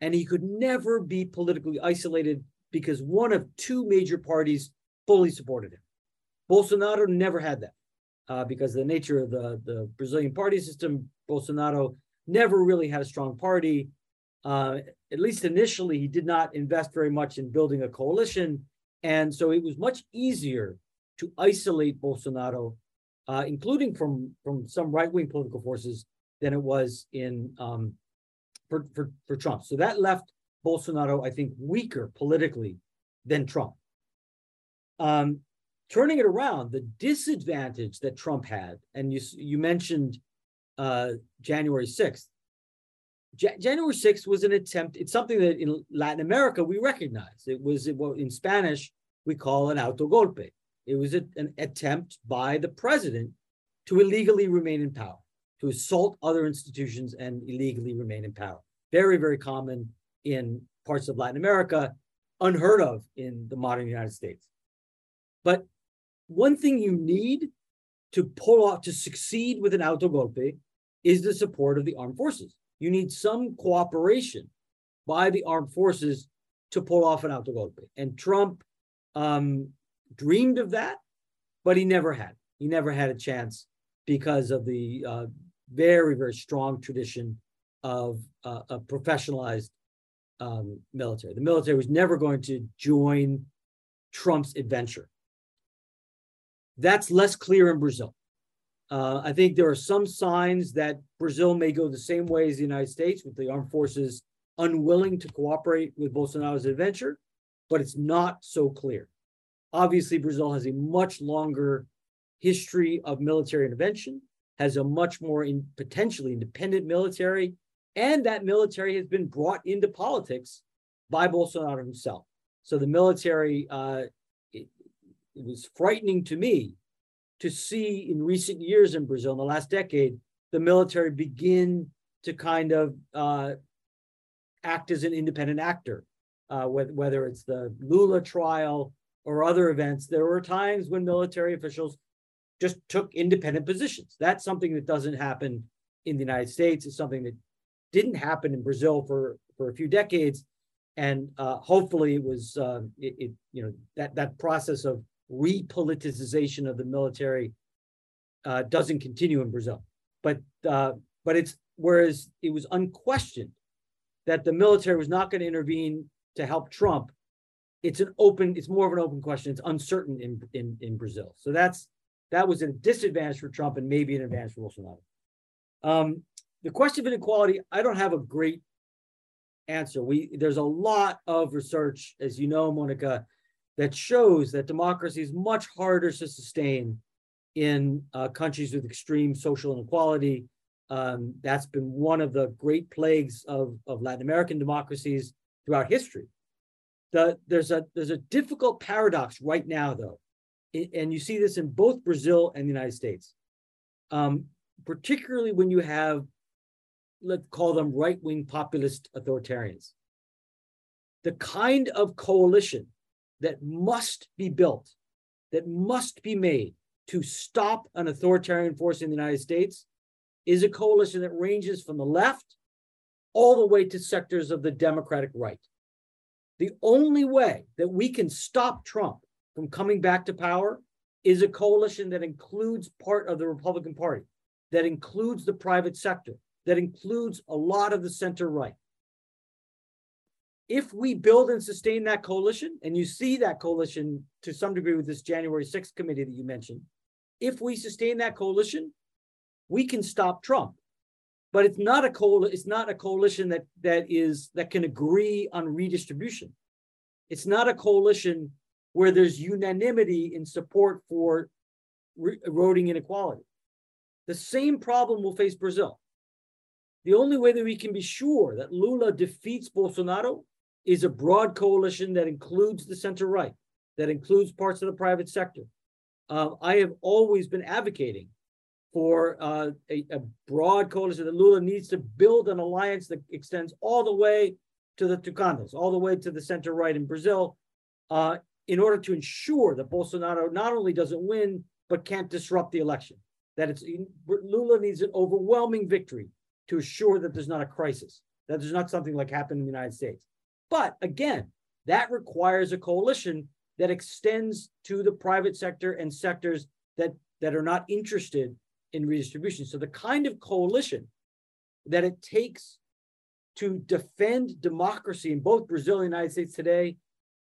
And he could never be politically isolated because one of two major parties fully supported him. Bolsonaro never had that uh, because the nature of the, the Brazilian party system, Bolsonaro never really had a strong party. Uh, at least initially, he did not invest very much in building a coalition. And so it was much easier to isolate Bolsonaro, uh, including from, from some right wing political forces, than it was in um, for, for, for Trump. So that left Bolsonaro, I think, weaker politically than Trump. Um, turning it around, the disadvantage that Trump had, and you, you mentioned uh, January 6th, J- January 6th was an attempt. It's something that in Latin America we recognize. It was what in Spanish we call an autogolpe. It was a, an attempt by the president to illegally remain in power, to assault other institutions and illegally remain in power. Very, very common in parts of Latin America, unheard of in the modern United States. But one thing you need to pull off to succeed with an autogolpe is the support of the armed forces. You need some cooperation by the armed forces to pull off an autogolpe. And Trump um, dreamed of that, but he never had. He never had a chance because of the uh, very, very strong tradition of uh, a professionalized um, military. The military was never going to join Trump's adventure. That's less clear in Brazil. Uh, I think there are some signs that Brazil may go the same way as the United States, with the armed forces unwilling to cooperate with Bolsonaro's adventure, but it's not so clear. Obviously, Brazil has a much longer history of military intervention, has a much more in, potentially independent military, and that military has been brought into politics by Bolsonaro himself. So the military uh, it was frightening to me to see in recent years in Brazil, in the last decade, the military begin to kind of uh, act as an independent actor. Uh, whether it's the Lula trial or other events, there were times when military officials just took independent positions. That's something that doesn't happen in the United States. It's something that didn't happen in Brazil for, for a few decades. And uh, hopefully it was, uh, it, it, you know, that, that process of repoliticization of the military uh, doesn't continue in Brazil. But uh, but it's whereas it was unquestioned that the military was not going to intervene to help Trump. It's an open. It's more of an open question. It's uncertain in in in Brazil. So that's that was a disadvantage for Trump and maybe an advantage for Bolsonaro. Um, the question of inequality, I don't have a great answer. We there's a lot of research, as you know, Monica, that shows that democracy is much harder to sustain in uh, countries with extreme social inequality. Um, that's been one of the great plagues of, of Latin American democracies throughout history. The, there's a there's a difficult paradox right now, though, and you see this in both Brazil and the United States, um, particularly when you have let's call them right wing populist authoritarians. The kind of coalition that must be built, that must be made to stop an authoritarian force in the United States is a coalition that ranges from the left all the way to sectors of the Democratic right. The only way that we can stop Trump from coming back to power is a coalition that includes part of the Republican Party, that includes the private sector, that includes a lot of the center right if we build and sustain that coalition, and you see that coalition to some degree with this January 6th committee that you mentioned, if we sustain that coalition, we can stop Trump. But it's not a coal, it's not a coalition that that is that can agree on redistribution. It's not a coalition where there's unanimity in support for re- eroding inequality. The same problem will face Brazil. The only way that we can be sure that Lula defeats Bolsonaro is a broad coalition that includes the center right, that includes parts of the private sector. Uh, I have always been advocating for uh, a, a, broad coalition that Lula needs to build an alliance that extends all the way to the Tucanos, all the way to the center right in Brazil, uh, in order to ensure that Bolsonaro not only doesn't win, but can't disrupt the election. That it's Lula needs an overwhelming victory to assure that there's not a crisis, that there's not something like happened in the United States. But again, that requires a coalition that extends to the private sector and sectors that, that are not interested in redistribution. So the kind of coalition that it takes to defend democracy in both Brazil and the United States today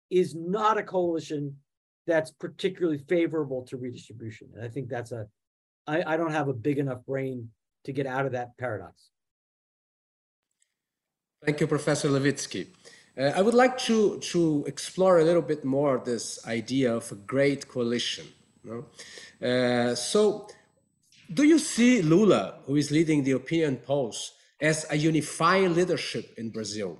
is not a coalition that's particularly favorable to redistribution. And I think that's a, I, I don't have a big enough brain to get out of that paradox. Thank you, Professor Levitsky. Uh, I would like to, to explore a little bit more this idea of a great coalition. You know? uh, so do you see Lula, who is leading the opinion polls, as a unifying leadership in Brazil?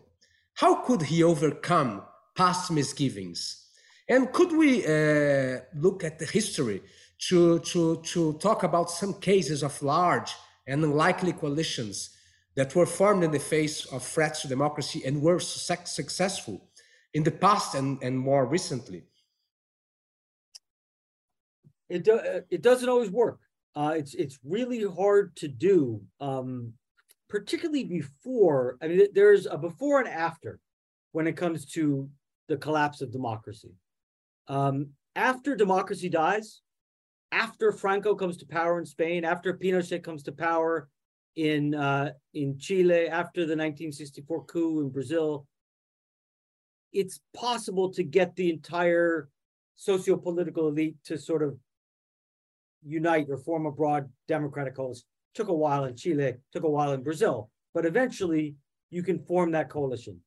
How could he overcome past misgivings? And could we uh, look at the history to, to, to talk about some cases of large and unlikely coalitions that were formed in the face of threats to democracy and were su successful in the past and, and more recently? It, do, it doesn't always work. Uh, it's it's really hard to do, um, particularly before. I mean, there's a before and after when it comes to the collapse of democracy. Um, after democracy dies, after Franco comes to power in Spain, after Pinochet comes to power in uh, in Chile, after the 1964 coup in Brazil, it's possible to get the entire socio-political elite to sort of unite or form a broad democratic coalition. Took a while in Chile, took a while in Brazil, but eventually you can form that coalition.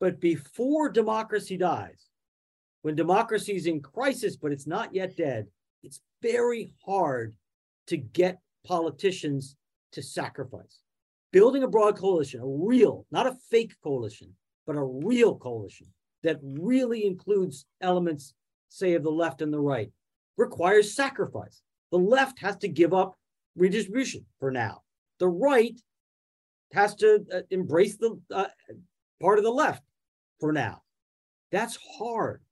But before democracy dies, when democracy is in crisis, but it's not yet dead, it's very hard to get politicians to sacrifice. Building a broad coalition, a real, not a fake coalition, but a real coalition that really includes elements, say, of the left and the right, requires sacrifice. The left has to give up redistribution for now. The right has to uh, embrace the uh, part of the left for now. That's hard.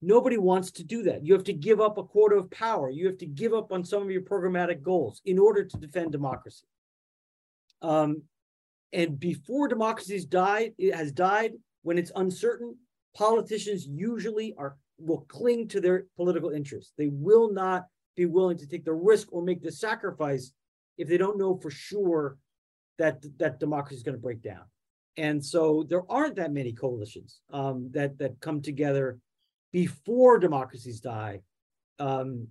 Nobody wants to do that. You have to give up a quarter of power. You have to give up on some of your programmatic goals in order to defend democracy. Um, and before democracies died, it has died, when it's uncertain, politicians usually are will cling to their political interests. They will not be willing to take the risk or make the sacrifice if they don't know for sure that that democracy is going to break down. And so there aren't that many coalitions um, that that come together before democracies die um,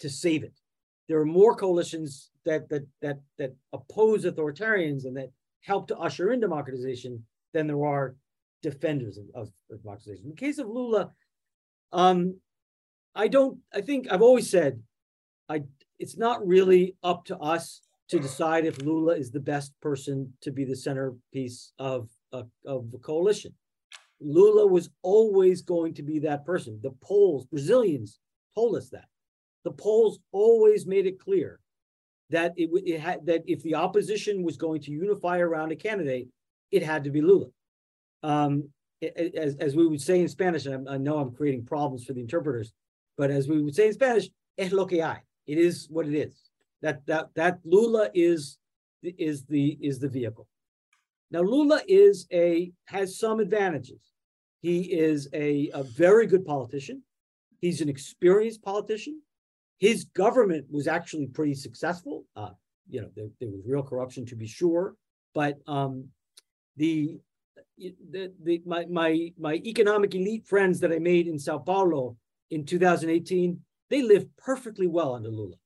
to save it. There are more coalitions that that that that oppose authoritarians and that help to usher in democratization than there are defenders of, of, of democratization. In the case of Lula, um, I don't, I think I've always said, I, it's not really up to us to decide if Lula is the best person to be the centerpiece of, a, of the coalition. Lula was always going to be that person. The polls, Brazilians told us that. The polls always made it clear that it, it had that if the opposition was going to unify around a candidate, it had to be Lula. Um, as, as we would say in Spanish, and I know I'm creating problems for the interpreters, but as we would say in Spanish, es lo que hay. It is what it is. That that that Lula is is the is the vehicle. Now Lula is a has some advantages. He is a, a very good politician. He's an experienced politician. His government was actually pretty successful. Uh, you know, there, there, was real corruption to be sure, but um, the the, the my my my economic elite friends that I made in Sao Paulo in 2018, they lived perfectly well under Lula.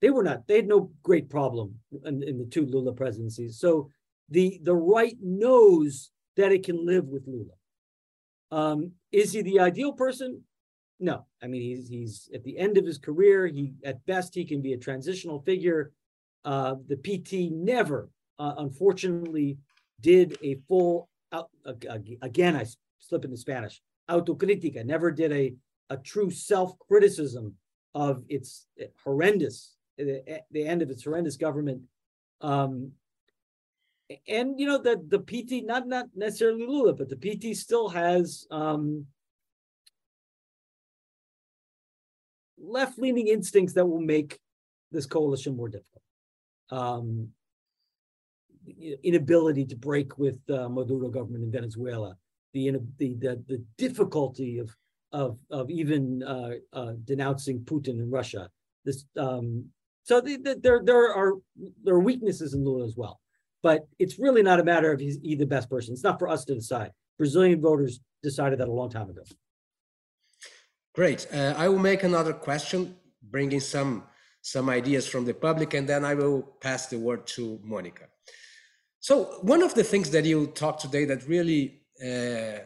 They were not, they had no great problem in, in the two Lula presidencies. So the, the right knows that it can live with Lula. Um, is he the ideal person? No. I mean, he's, he's at the end of his career. He, at best, he can be a transitional figure. Uh, the PT never, uh, unfortunately, did a full, uh, again, I slip into Spanish, autocrítica, never did a a true self criticism of its horrendous the, the end of its horrendous government. Um, and you know that the PT, not not necessarily Lula, but the PT still has um, left-leaning instincts that will make this coalition more difficult. Um, inability to break with uh, Maduro government in Venezuela, the, the the the difficulty of of of even uh, uh, denouncing Putin in Russia. This um, so the, the, there there are there are weaknesses in Lula as well, but it's really not a matter of he's the best person. It's not for us to decide. Brazilian voters decided that a long time ago. Great. Uh, I will make another question, bringing some some ideas from the public, and then I will pass the word to Monica. So one of the things that you talked today that really uh,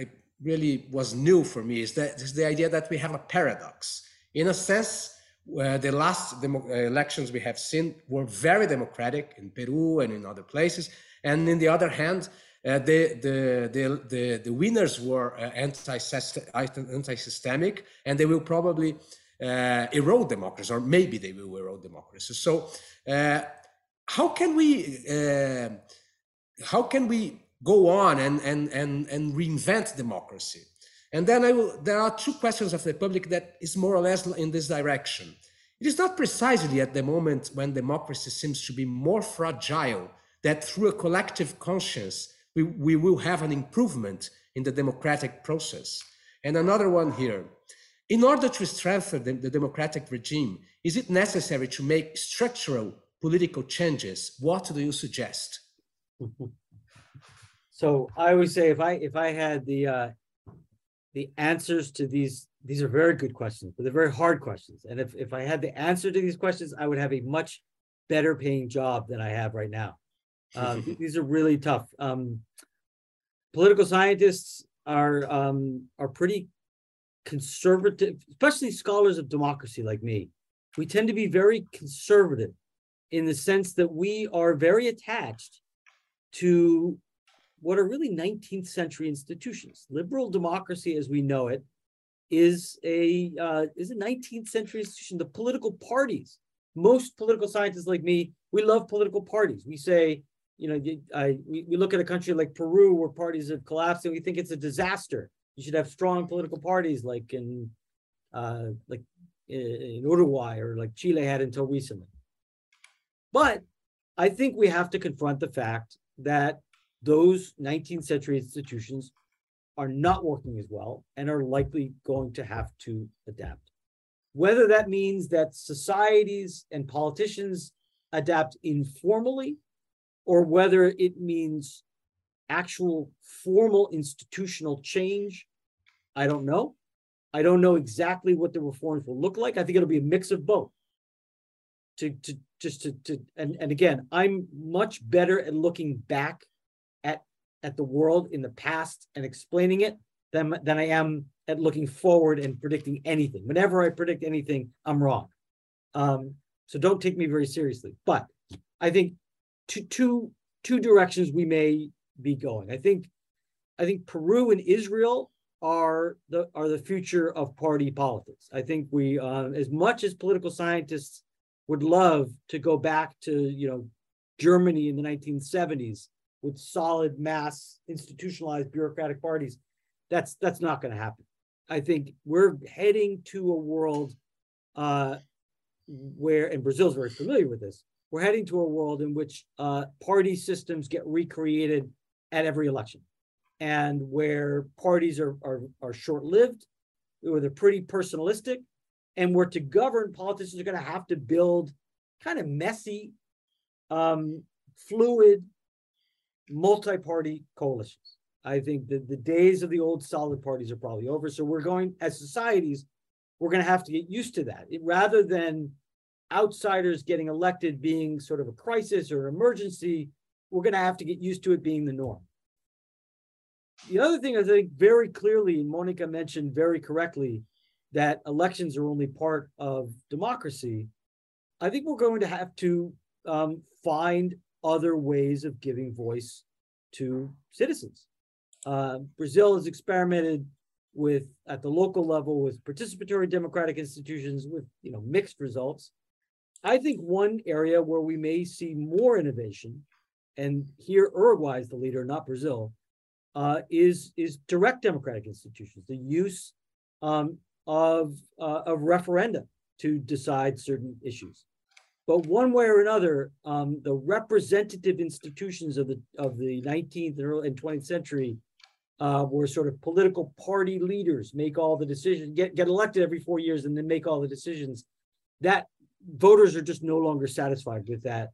I really was new for me is that is the idea that we have a paradox. In a sense, uh, the last uh, elections we have seen were very democratic in Peru and in other places, and in the other hand, the, the, the, the, the winners were uh, anti-systemic, and they will probably uh, erode democracy, or maybe they will erode democracy. So, uh, how can we uh, how can we go on and, and, and, and reinvent democracy? And then I will, there are two questions of the public that is more or less in this direction. It is not precisely at the moment when democracy seems to be more fragile that through a collective conscience we, we will have an improvement in the democratic process. And another one here. In order to strengthen the, the democratic regime, is it necessary to make structural political changes? What do you suggest? (laughs) so I always say if I if I had the uh, the answers to these these are very good questions, but they're very hard questions. And if if I had the answer to these questions, I would have a much better paying job than I have right now. Um, (laughs) these are really tough. Um, political scientists are um, are pretty conservative, especially scholars of democracy like me. We tend to be very conservative in the sense that we are very attached to what are really 19th century institutions. Liberal democracy, as we know it, is a uh, is a 19th century institution. The political parties, most political scientists like me, we love political parties. We say you know, I, we, we look at a country like Peru where parties have collapsed and we think it's a disaster. You should have strong political parties like in uh, like in Uruguay or like Chile had until recently. But I think we have to confront the fact that those 19th century institutions are not working as well and are likely going to have to adapt. Whether that means that societies and politicians adapt informally or whether it means actual formal institutional change. I don't know. I don't know exactly what the reforms will look like. I think it'll be a mix of both. To, to just to, to and, and again, I'm much better at looking back at at the world in the past and explaining it than, than I am at looking forward and predicting anything. Whenever I predict anything, I'm wrong. Um, so don't take me very seriously. But I think two two two directions we may be going. I think I think Peru and Israel are the are the future of party politics. I think we, uh, as much as political scientists would love to go back to you know Germany in the 1970s with solid mass institutionalized bureaucratic parties, that's that's not going to happen. I think we're heading to a world uh, where, and Brazil's very familiar with this, we're heading to a world in which uh, party systems get recreated at every election and where parties are, are, are short-lived, where they're pretty personalistic, and where to govern, politicians are going to have to build kind of messy, um, fluid, multi-party coalitions. I think that the days of the old solid parties are probably over. So we're going, as societies, we're going to have to get used to that. It, rather than outsiders getting elected being sort of a crisis or an emergency, we're going to have to get used to it being the norm. The other thing I think very clearly, Monica mentioned very correctly, that elections are only part of democracy. I think we're going to have to um, find other ways of giving voice to citizens. Uh, Brazil has experimented with at the local level with participatory democratic institutions with you know mixed results. I think one area where we may see more innovation, and here Uruguay is the leader, not Brazil, uh, is is direct democratic institutions, the use um, of uh, of referenda to decide certain issues. But one way or another, um, the representative institutions of the of the 19th and 20th century uh, where sort of political party leaders make all the decisions, get, get elected every four years and then make all the decisions, that voters are just no longer satisfied with that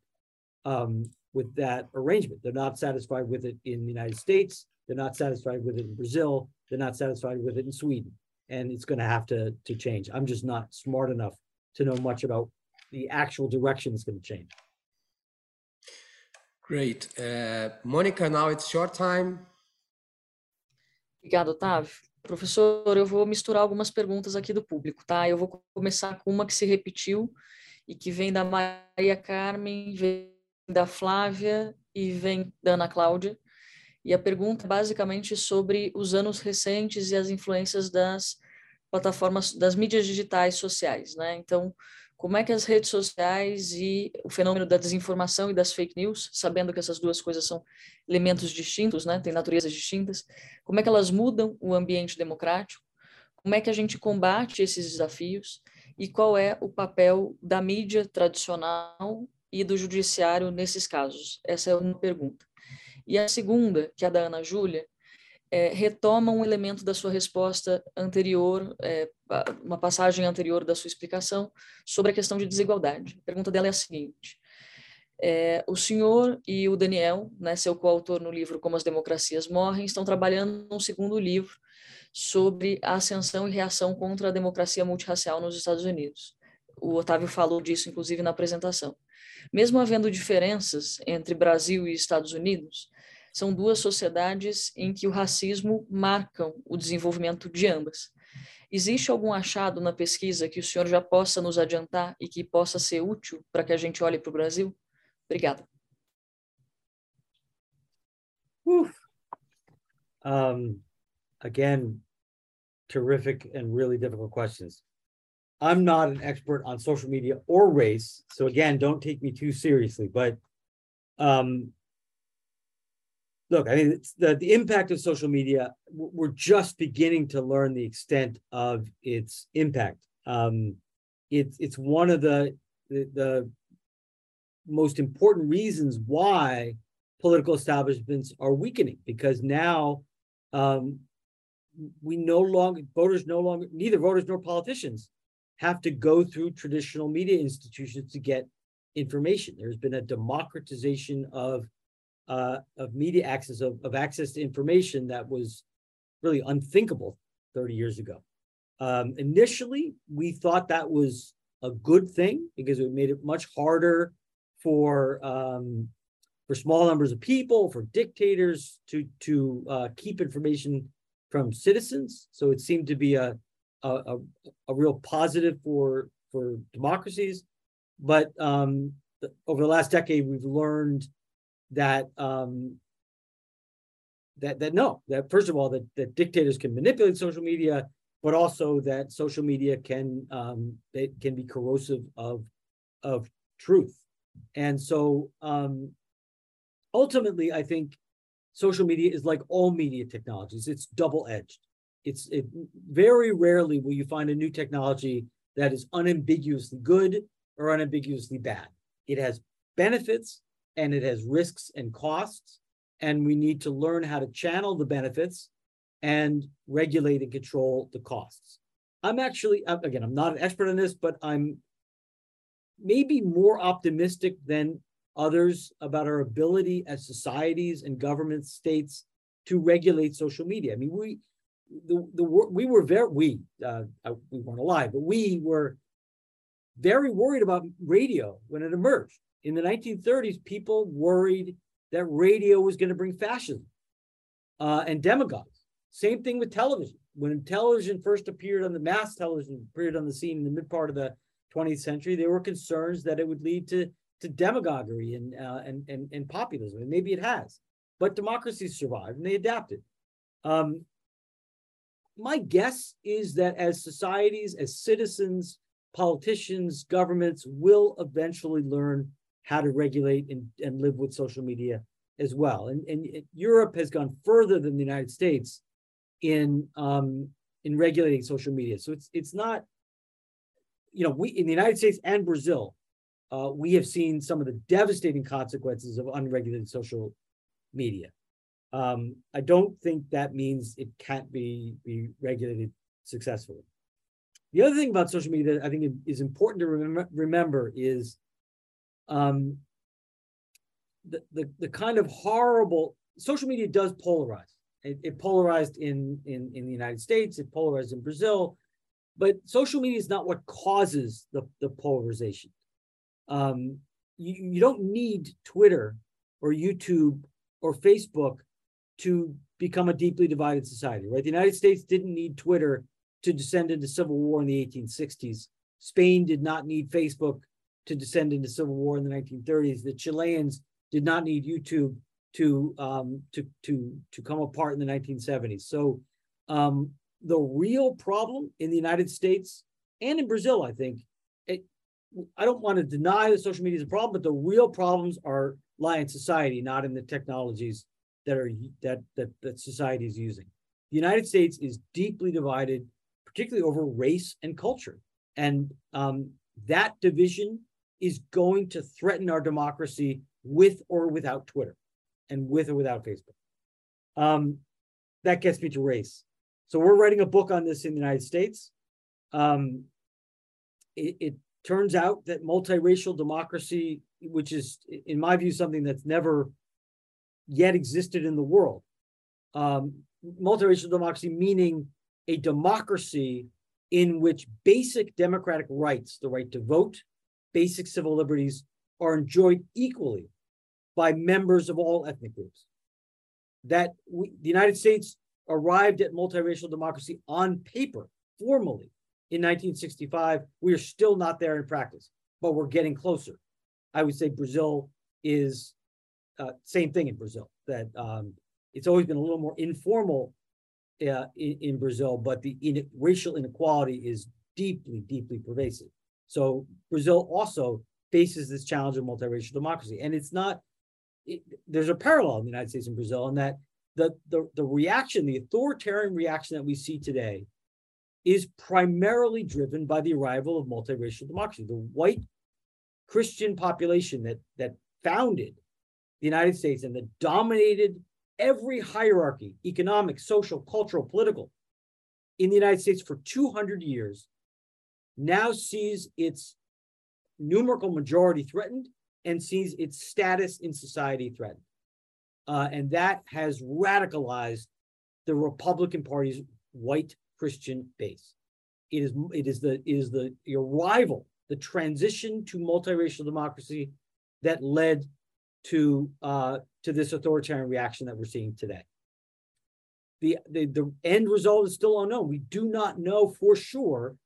um, with that arrangement. They're not satisfied with it in the United States. They're not satisfied with it in Brazil. They're not satisfied with it in Sweden. And it's going to have to to change. I'm just not smart enough to know much about the actual direction it's going to change. Great. Uh, Monica, now it's your time. Obrigado, Otávio. Professor, eu vou misturar algumas perguntas aqui do público, tá? Eu vou começar com uma que se repetiu e que vem da Maria Carmen, vem da Flávia e vem da Ana Cláudia. E a pergunta é basicamente sobre os anos recentes e as influências das plataformas, das mídias digitais sociais, né? Então, como é que as redes sociais e o fenômeno da desinformação e das fake news, sabendo que essas duas coisas são elementos distintos, né, têm naturezas distintas, como é que elas mudam o ambiente democrático? Como é que a gente combate esses desafios? E qual é o papel da mídia tradicional e do judiciário nesses casos? Essa é uma pergunta. E a segunda, que é a da Ana Júlia, é, retoma um elemento da sua resposta anterior, é, uma passagem anterior da sua explicação sobre a questão de desigualdade. A pergunta dela é a seguinte: é, o senhor e o Daniel, né, seu coautor no livro Como as Democracias Morrem, estão trabalhando num segundo livro sobre a ascensão e reação contra a democracia multirracial nos Estados Unidos. O Otávio falou disso, inclusive, na apresentação. Mesmo havendo diferenças entre Brasil e Estados Unidos, são duas sociedades em que o racismo marcam o desenvolvimento de ambas. Existe algum achado na pesquisa que o senhor já possa nos adiantar e que possa ser útil para que a gente olhe para o Brasil? Obrigada. Um, again, terrific and really difficult questions. I'm not an expert on social media or race, so again, don't take me too seriously. But um, look, I mean, the, the impact of social media, we're just beginning to learn the extent of its impact. Um, it's it's one of the, the, the most important reasons why political establishments are weakening because now um, we no longer voters no longer neither voters nor politicians have to go through traditional media institutions to get information. There's been a democratization of uh, of media access of, of access to information that was really unthinkable 30 years ago. Um, initially, we thought that was a good thing because it made it much harder for um, for small numbers of people, for dictators to to uh, keep information from citizens. So it seemed to be a a, a real positive for for democracies. But um, over the last decade, we've learned that um, that that no, that first of all, that, that dictators can manipulate social media, but also that social media can um, it can be corrosive of of truth. And so um, ultimately, I think social media is like all media technologies. It's double edged. It's it very rarely will you find a new technology that is unambiguously good or unambiguously bad. It has benefits and it has risks and costs. And we need to learn how to channel the benefits and regulate and control the costs. I'm actually, again, I'm not an expert on this, but I'm maybe more optimistic than others about our ability as societies and governments, states to regulate social media. I mean, we, the, the we were very we uh, we weren't alive, but we were very worried about radio when it emerged in the 1930s, people worried that radio was going to bring fascism uh, and demagogues. Same thing with television. When television first appeared on the mass television appeared on the scene in the mid part of the 20th century, there were concerns that it would lead to to demagoguery and uh, and, and and populism, and maybe it has. But democracies survived and they adapted. Um, my guess is that as societies, as citizens, politicians, governments will eventually learn how to regulate and, and live with social media as well. And, and Europe has gone further than the United States in um, in regulating social media. So it's it's not, you know, we in the United States and Brazil, uh, we have seen some of the devastating consequences of unregulated social media. Um, I don't think that means it can't be be regulated successfully. The other thing about social media that I think is important to remember, remember is um, the, the, the kind of horrible social media does polarize. It, it, polarized in, in, in the United States, it polarized in Brazil, but social media is not what causes the, the polarization. Um, you, you don't need Twitter or YouTube or Facebook to become a deeply divided society, right? The United States didn't need Twitter to descend into civil war in the 1860s. Spain did not need Facebook to descend into civil war in the 1930s. The Chileans did not need YouTube to um, to to to come apart in the 1970s. So um, the real problem in the United States and in Brazil, I think, it, I don't want to deny that social media is a problem, but the real problems are lie in society, not in the technologies that are that that that society is using. The United States is deeply divided particularly over race and culture. And um, that division is going to threaten our democracy with or without Twitter and with or without Facebook. Um, that gets me to race. So we're writing a book on this in the United States. Um, it, it turns out that multiracial democracy, which is, in my view, something that's never yet existed in the world, um, multiracial democracy meaning a democracy in which basic democratic rights, the right to vote, basic civil liberties, are enjoyed equally by members of all ethnic groups. That we, the United States arrived at multiracial democracy on paper, formally, in 1965. We are still not there in practice, but we're getting closer. I would say Brazil is uh, same thing in Brazil. That um, it's always been a little more informal uh, in, in, Brazil, but the in, racial inequality is deeply, deeply pervasive. So Brazil also faces this challenge of multiracial democracy, and it's not. It, there's a parallel in the United States and Brazil, in that the, the the reaction, the authoritarian reaction that we see today, is primarily driven by the arrival of multiracial democracy. The white Christian population that that founded the United States and that dominated every hierarchy, economic, social, cultural, political, in the United States for 200 years now sees its numerical majority threatened and sees its status in society threatened. Uh, and that has radicalized the Republican Party's white Christian base. It is, it is the it is the arrival, the transition to multiracial democracy that led to uh, to this authoritarian reaction that we're seeing today. The, the, the end result is still unknown. We do not know for sure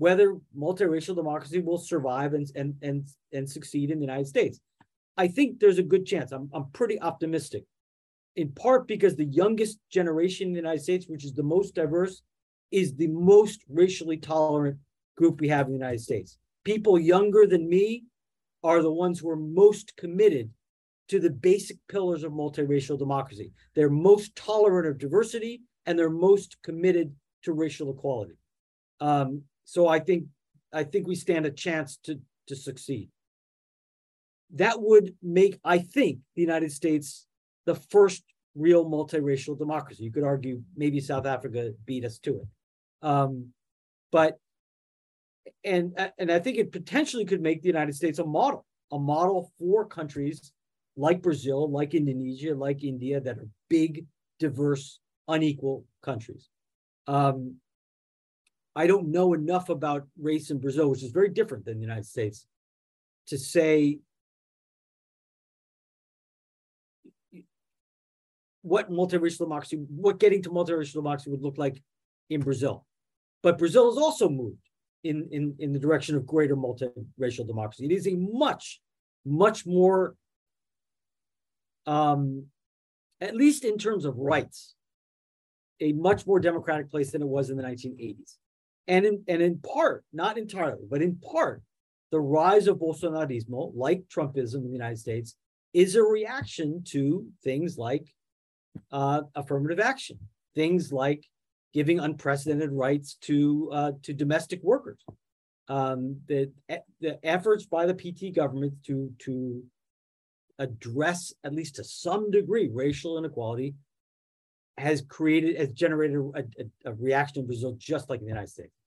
whether multiracial democracy will survive and, and, and, and succeed in the United States. I think there's a good chance. I'm, I'm pretty optimistic, in part because the youngest generation in the United States, which is the most diverse, is the most racially tolerant group we have in the United States. People younger than me are the ones who are most committed to the basic pillars of multiracial democracy. They're most tolerant of diversity and they're most committed to racial equality. Um, so I think I think we stand a chance to to succeed. That would make, I think, the United States the first real multiracial democracy. You could argue maybe South Africa beat us to it, um, but and and I think it potentially could make the United States a model, a model for countries like Brazil, like Indonesia, like India, that are big, diverse, unequal countries. Um, I don't know enough about race in Brazil, which is very different than the United States, to say what multiracial democracy, what getting to multiracial democracy would look like in Brazil. But Brazil has also moved in, in, in the direction of greater multiracial democracy. It is a much, much more um, at least in terms of rights, a much more democratic place than it was in the 1980s. And in, and in part, not entirely, but in part, the rise of Bolsonarismo, like Trumpism in the United States, is a reaction to things like uh, affirmative action, things like giving unprecedented rights to uh, to domestic workers. Um, the the efforts by the PT government to to address at least to some degree racial inequality has created has generated a, a, a reaction in Brazil just like in the United States.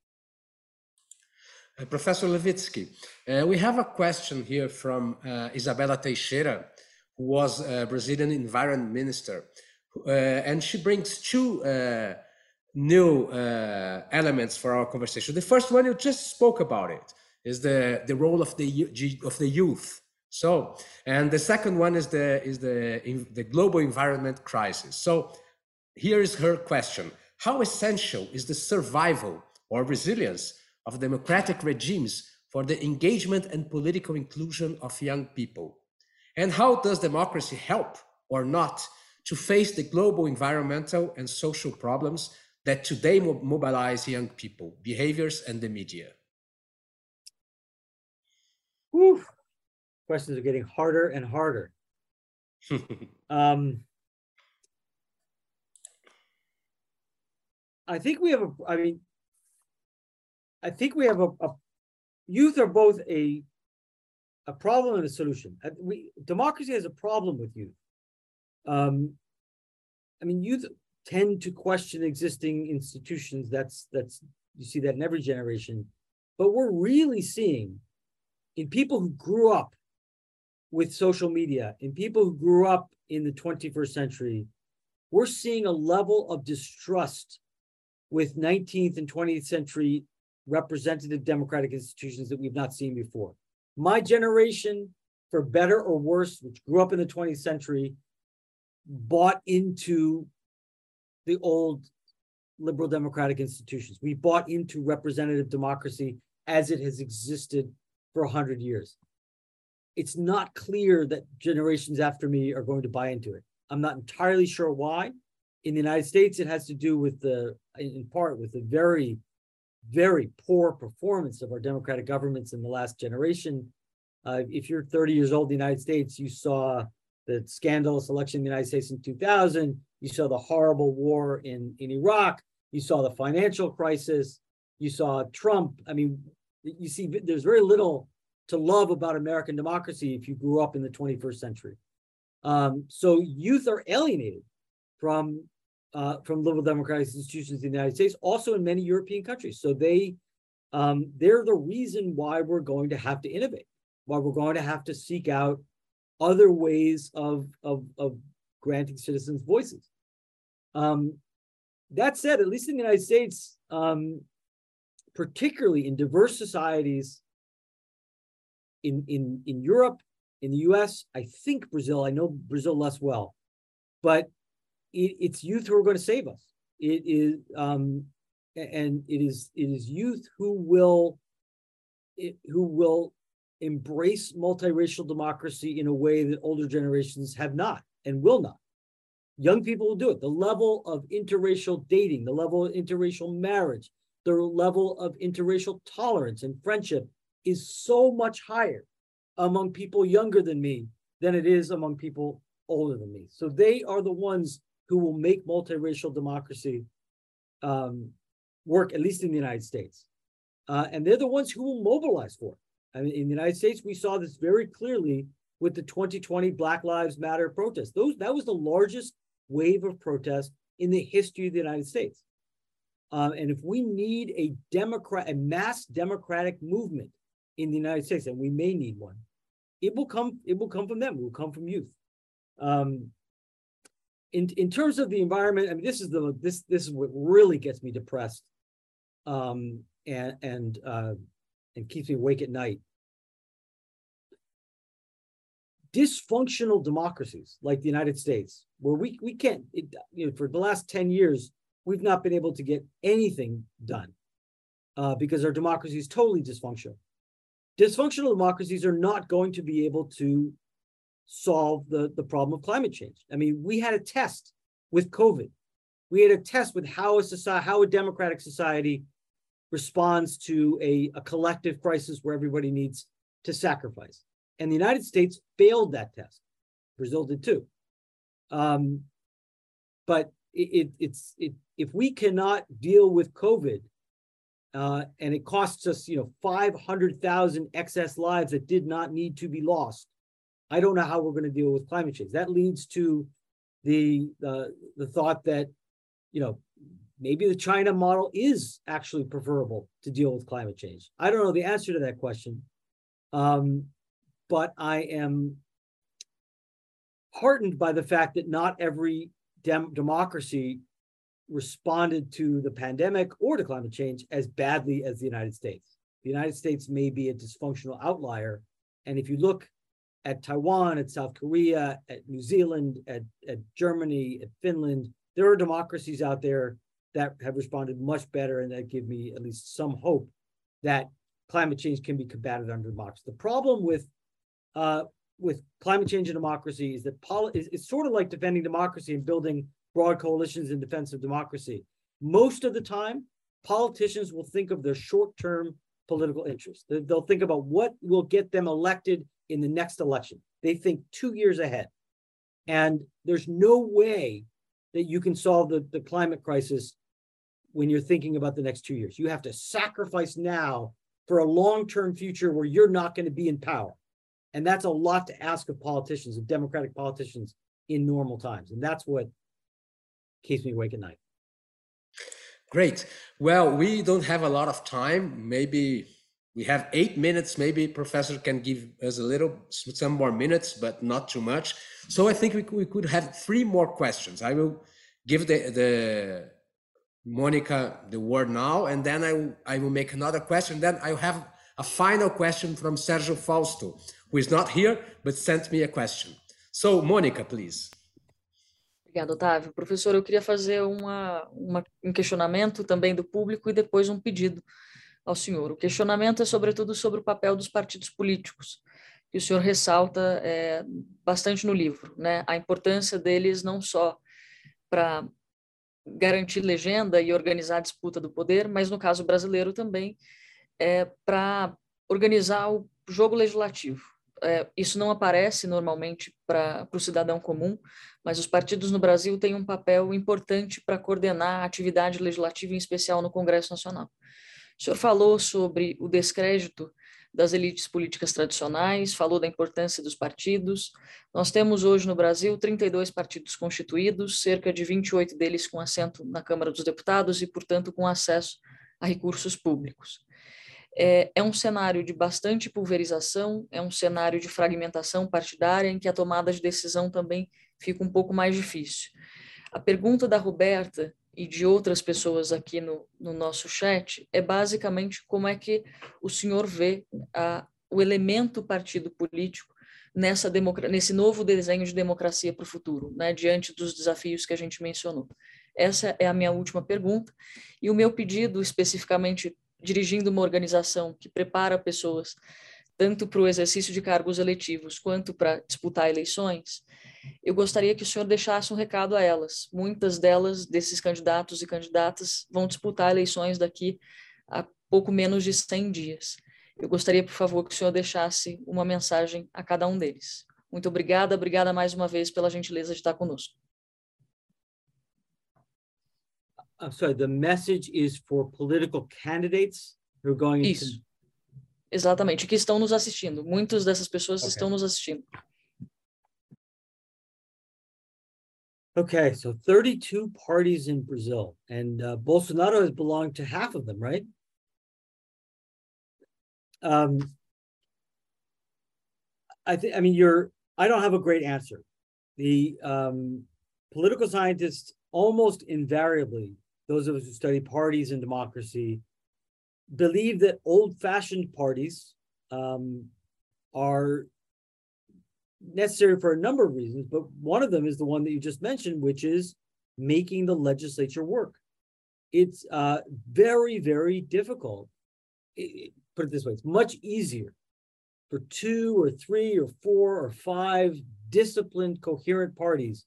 Uh, Professor Levitsky, uh, we have a question here from uh, Izabella Teixeira, who was a Brazilian environment minister, uh, and she brings two uh, new elements for our conversation. The first one you just spoke about it is the the role of the of the youth. So, and the second one is the is the the global environment crisis. So, here is her question: How essential is the survival or resilience of democratic regimes for the engagement and political inclusion of young people? And how does democracy help or not to face the global environmental and social problems that today mobilize young people, behaviors, and the media? Whew. Questions are getting harder and harder. (laughs) um, I think we have a, I mean, I think we have a, a youth are both a a problem and a solution. We democracy has a problem with youth. Um, I mean, youth tend to question existing institutions. That's that's you see that in every generation, but we're really seeing in people who grew up with social media, in people who grew up in the 21st century, we're seeing a level of distrust with 19th and 20th century representative democratic institutions that we've not seen before. My generation, for better or worse, which grew up in the 20th century, bought into the old liberal democratic institutions. We bought into representative democracy as it has existed for 100 years. It's not clear that generations after me are going to buy into it. I'm not entirely sure why. In the United States, it has to do with the, in part, with the very very poor performance of our democratic governments in the last generation. Uh, if you're 30 years old in the United States, you saw the scandalous election in the United States in 2000. You saw the horrible war in, in Iraq. You saw the financial crisis. You saw Trump. I mean, you see, there's very little to love about American democracy if you grew up in the 21st century. Um, so youth are alienated from uh, from liberal democratic institutions in the United States, also in many European countries. So they um, they're the reason why we're going to have to innovate, why we're going to have to seek out other ways of of, of granting citizens voices. Um, that said, at least in the United States, um, particularly in diverse societies, in in in Europe, in the U.S., I think Brazil. I know Brazil less well, but it, it's youth who are going to save us. It is, um, and it is it is youth who will, it, who will embrace multiracial democracy in a way that older generations have not and will not. Young people will do it. The level of interracial dating, the level of interracial marriage, the level of interracial tolerance and friendship is so much higher among people younger than me than it is among people older than me. So they are the ones who will make multiracial democracy um, work, at least in the United States. Uh, and they're the ones who will mobilize for it. I mean, in the United States, we saw this very clearly with the 2020 Black Lives Matter protest. Those that was the largest wave of protest in the history of the United States. Um, and if we need a democrat, a mass democratic movement in the United States, and we may need one, it will come. It will come from them. It will come from youth. Um, in in terms of the environment, I mean, this is the this this is what really gets me depressed, um, and and uh, and keeps me awake at night. Dysfunctional democracies like the United States, where we we can't, it, you know, for the last ten years, we've not been able to get anything done uh, because our democracy is totally dysfunctional. Dysfunctional democracies are not going to be able to solve the, the problem of climate change. I mean, we had a test with COVID. We had a test with how a society, how a democratic society responds to a, a collective crisis where everybody needs to sacrifice. And the United States failed that test. Brazil did too. Um, but it, it, it's it, if we cannot deal with COVID, uh, and it costs us, you know, five hundred thousand excess lives that did not need to be lost. I don't know how we're going to deal with climate change. That leads to the uh, the thought that, you know, maybe the China model is actually preferable to deal with climate change. I don't know the answer to that question, um, but I am heartened by the fact that not every dem- democracy responded to the pandemic or to climate change as badly as the United States. The United States may be a dysfunctional outlier. And if you look at Taiwan, at South Korea, at New Zealand, at, at Germany, at Finland, there are democracies out there that have responded much better and that give me at least some hope that climate change can be combated under democracy. The problem with uh, with climate change and democracy is that poli- is, it's sort of like defending democracy and building broad coalitions in defense of democracy. Most of the time, politicians will think of their short-term political interests. They'll think about what will get them elected in the next election. They think two years ahead. And there's no way that you can solve the, the climate crisis when you're thinking about the next two years. You have to sacrifice now for a long-term future where you're not going to be in power. And that's a lot to ask of politicians, of democratic politicians in normal times. And that's what keeps me awake at night. Great. Well, we don't have a lot of time. Maybe we have eight minutes. Maybe professor can give us a little, some more minutes, but not too much. So I think we, we could have three more questions. I will give the, the Monica the word now, and then I, I will make another question. Then I have a final question from Sergio Fausto, who is not here, but sent me a question. So, Monica, please. Obrigada, Otávio. Professor, eu queria fazer uma, uma, um questionamento também do público e depois um pedido ao senhor. O questionamento é, sobretudo, sobre o papel dos partidos políticos, que o senhor ressalta é, bastante no livro, né? A importância deles não só para garantir legenda e organizar a disputa do poder, mas no caso brasileiro também é, para organizar o jogo legislativo é, isso não aparece normalmente para o cidadão comum, mas os partidos no Brasil têm um papel importante para coordenar a atividade legislativa, em especial no Congresso Nacional. O senhor falou sobre o descrédito das elites políticas tradicionais, falou da importância dos partidos. Nós temos hoje no Brasil 32 partidos constituídos, cerca de 28 deles com assento na Câmara dos Deputados e, portanto, com acesso a recursos públicos é, é, um cenário de bastante pulverização, é um cenário de fragmentação partidária em que a tomada de decisão também fica um pouco mais difícil. A pergunta da Roberta e de outras pessoas aqui no, no nosso chat é basicamente como é que o senhor vê a, o elemento partido político nessa nesse novo desenho de democracia para o futuro, né, diante dos desafios que a gente mencionou. Essa é a minha última pergunta. E o meu pedido, especificamente dirigindo uma organização que prepara pessoas tanto para o exercício de cargos eletivos quanto para disputar eleições, eu gostaria que o senhor deixasse um recado a elas. Muitas delas, desses candidatos e candidatas, vão disputar eleições daqui a pouco menos de 100 dias. Eu gostaria, por favor, que o senhor deixasse uma mensagem a cada um deles. Muito obrigada, obrigada mais uma vez pela gentileza de estar conosco. I'm sorry, the message is for political candidates who are going Isso. into... Exatamente, que estão nos assistindo. Muitas dessas pessoas okay. estão nos assistindo. Okay, so 32 parties in Brazil, and uh, Bolsonaro has belonged to half of them, right? Um, I think, I mean, you're, I don't have a great answer. The um, political scientists almost invariably those of us who study parties and democracy, believe that old fashioned parties um, are necessary for a number of reasons, but one of them is the one that you just mentioned, which is making the legislature work. It's uh, very, very difficult. It, put it this way it's much easier for two or three or four or five disciplined, coherent parties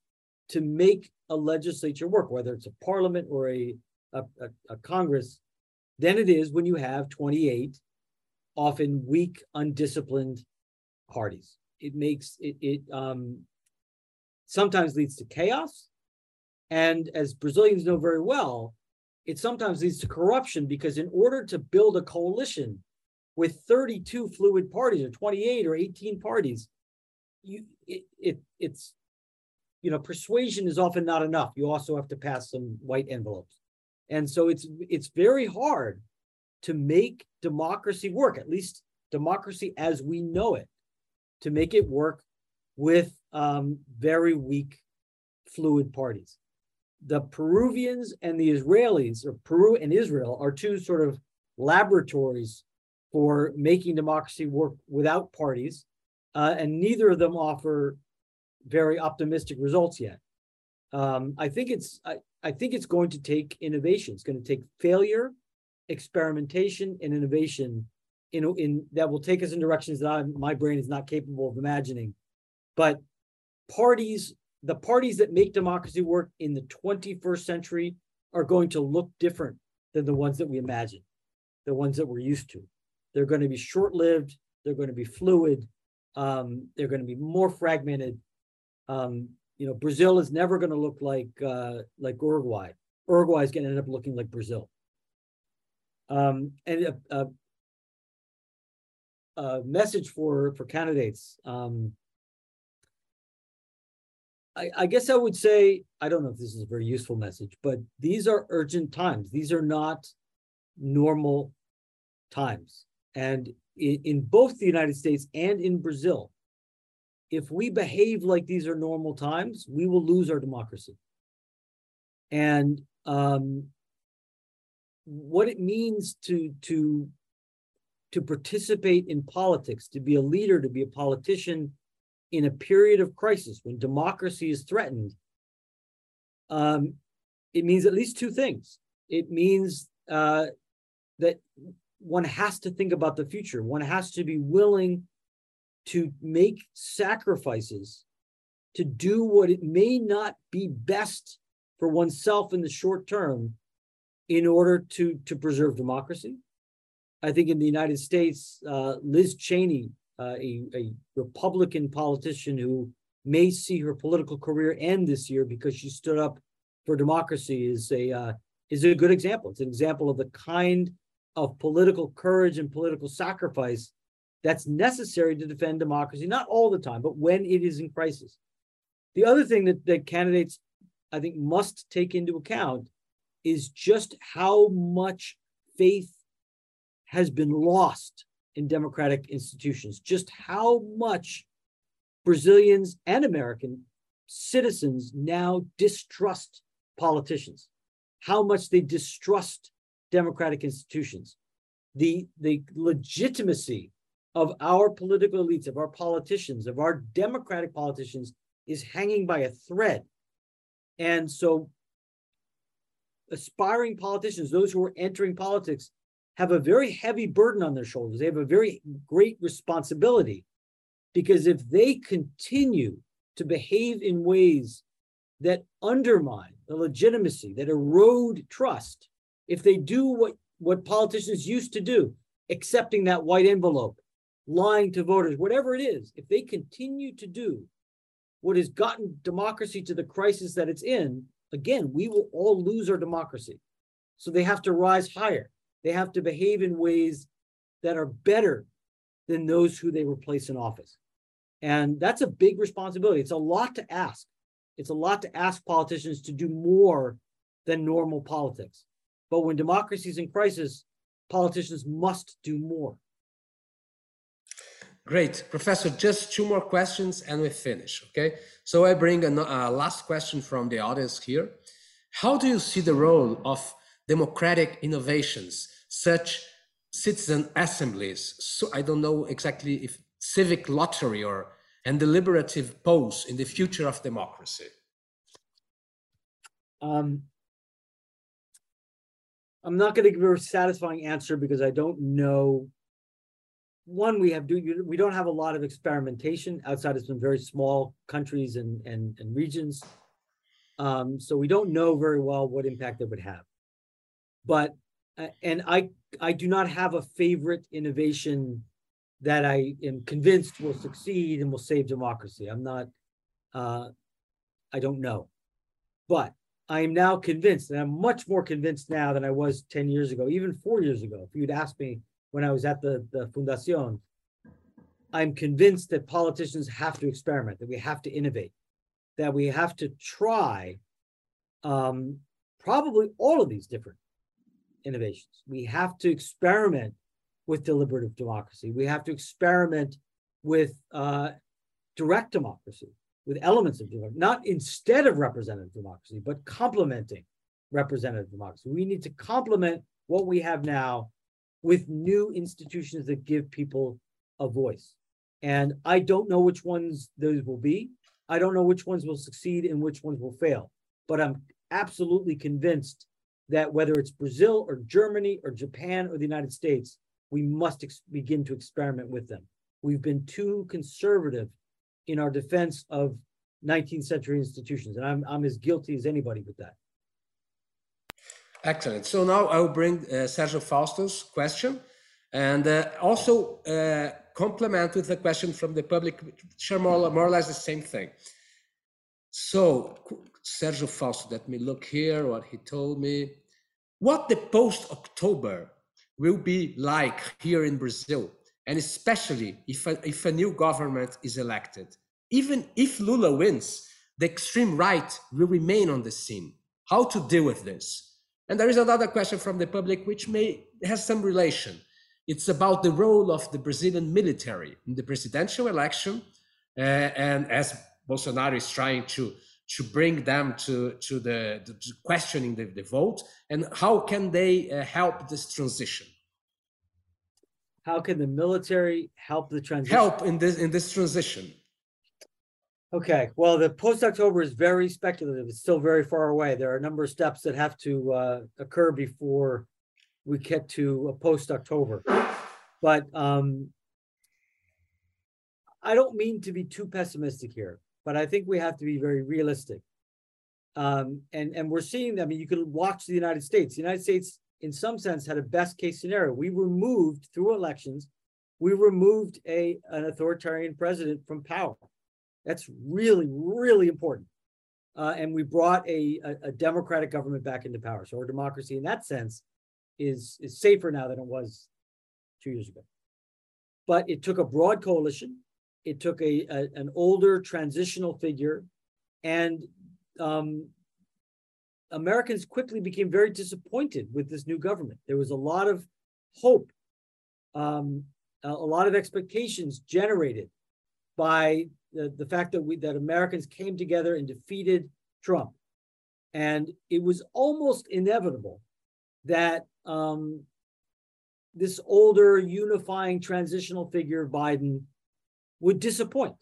to make a legislature work, whether it's a parliament or a, a, a, a Congress, than it is when you have 28 often weak, undisciplined parties. It makes it, it um, sometimes leads to chaos. And as Brazilians know very well, it sometimes leads to corruption because in order to build a coalition with 32 fluid parties or 28 or 18 parties, you it, it it's you know persuasion is often not enough. You also have to pass some white envelopes. And so it's it's very hard to make democracy work, at least democracy as we know it, to make it work with um, very weak, fluid parties. The Peruvians and the Israelis, or Peru and Israel, are two sort of laboratories for making democracy work without parties, uh, and neither of them offer very optimistic results yet. Um, I think it's I, I think it's going to take innovation. It's going to take failure, experimentation, and innovation in, in that will take us in directions that I, my brain is not capable of imagining. But parties, the parties that make democracy work in the 21st century are going to look different than the ones that we imagine, the ones that we're used to. They're going to be short-lived. They're going to be fluid. Um, they're going to be more fragmented. Um, you know, Brazil is never going to look like uh, like Uruguay. Uruguay is going to end up looking like Brazil. Um, and a, a, a, message for for candidates. Um, I, I guess I would say I don't know if this is a very useful message, but these are urgent times. These are not normal times, and in, in both the United States and in Brazil, if we behave like these are normal times, we will lose our democracy. And um, what it means to to to participate in politics, to be a leader, to be a politician in a period of crisis when democracy is threatened, um, it means at least two things. It means uh, that one has to think about the future. One has to be willing to make sacrifices to do what it may not be best for oneself in the short term in order to, to preserve democracy. I think in the United States, uh, Liz Cheney, uh, a, a Republican politician who may see her political career end this year because she stood up for democracy, is a uh, is a good example. It's an example of the kind of political courage and political sacrifice that's necessary to defend democracy, not all the time, but when it is in crisis. The other thing that, that candidates, I think, must take into account is just how much faith has been lost in democratic institutions, just how much Brazilians and American citizens now distrust politicians, how much they distrust democratic institutions. The, the legitimacy of our political elites, of our politicians, of our democratic politicians is hanging by a thread. And so aspiring politicians, those who are entering politics, have a very heavy burden on their shoulders. They have a very great responsibility because if they continue to behave in ways that undermine the legitimacy, that erode trust, if they do what, what politicians used to do, accepting that white envelope, lying to voters, whatever it is, if they continue to do what has gotten democracy to the crisis that it's in, again, we will all lose our democracy. So they have to rise higher. They have to behave in ways that are better than those who they replace in office. And that's a big responsibility. It's a lot to ask. It's a lot to ask politicians to do more than normal politics. But when democracy is in crisis, politicians must do more. Great. Professor, just two more questions and we finish, okay? So I bring a, last question from the audience here. How do you see the role of democratic innovations, such citizen assemblies? So I don't know exactly if civic lottery or and deliberative polls in the future of democracy. Um, I'm not going to give a satisfying answer because I don't know one we have do we don't have a lot of experimentation outside of some very small countries and and, and regions um, so we don't know very well what impact it would have but uh, and I I do not have a favorite innovation that I am convinced will succeed and will save democracy. I'm not. Uh, I don't know, but I am now convinced, and I'm much more convinced now than I was 10 years ago, even four years ago. If you'd asked me when I was at the, the Fundacion, I'm convinced that politicians have to experiment, that we have to innovate, that we have to try um, probably all of these different innovations. We have to experiment with deliberative democracy. We have to experiment with uh, direct democracy with elements of democracy, not instead of representative democracy, but complementing representative democracy. We need to complement what we have now with new institutions that give people a voice. And I don't know which ones those will be. I don't know which ones will succeed and which ones will fail. But I'm absolutely convinced that whether it's Brazil or Germany or Japan or the United States, we must ex- begin to experiment with them. We've been too conservative in our defense of 19th century institutions. And I'm, I'm as guilty as anybody with that. Excellent. So now I'll bring uh, Sergio Fausto's question and uh, also uh, complement with the question from the public, which are more, more or less the same thing. So, Sergio Fausto, let me look here what he told me. What the post October will be like here in Brazil, and especially if a, if a new government is elected. Even if Lula wins, the extreme right will remain on the scene. How to deal with this? And there is another question from the public which may has some relation. It's about the role of the Brazilian military in the presidential election, uh, and as Bolsonaro is trying to to bring them to to the, to questioning the, the vote, and how can they uh, help this transition? How can the military help the transition? Help in this in this transition. Okay, well, the post-October is very speculative. It's still very far away. There are a number of steps that have to uh, occur before we get to a post-October. But um, I don't mean to be too pessimistic here, but I think we have to be very realistic. Um, and and we're seeing. I mean, you can watch the United States. The United States, in some sense, had a best case scenario. We removed through elections, we removed a an authoritarian president from power. That's really, really important. Uh, and we brought a, a, a, democratic government back into power. So our democracy, in that sense, is is safer now than it was two years ago. But it took a broad coalition. It took a, a an older transitional figure, and um, Americans quickly became very disappointed with this new government. There was a lot of hope, um, a, a lot of expectations generated by the, the fact that we that Americans came together and defeated Trump. And it was almost inevitable that um, this older unifying transitional figure, Biden, would disappoint.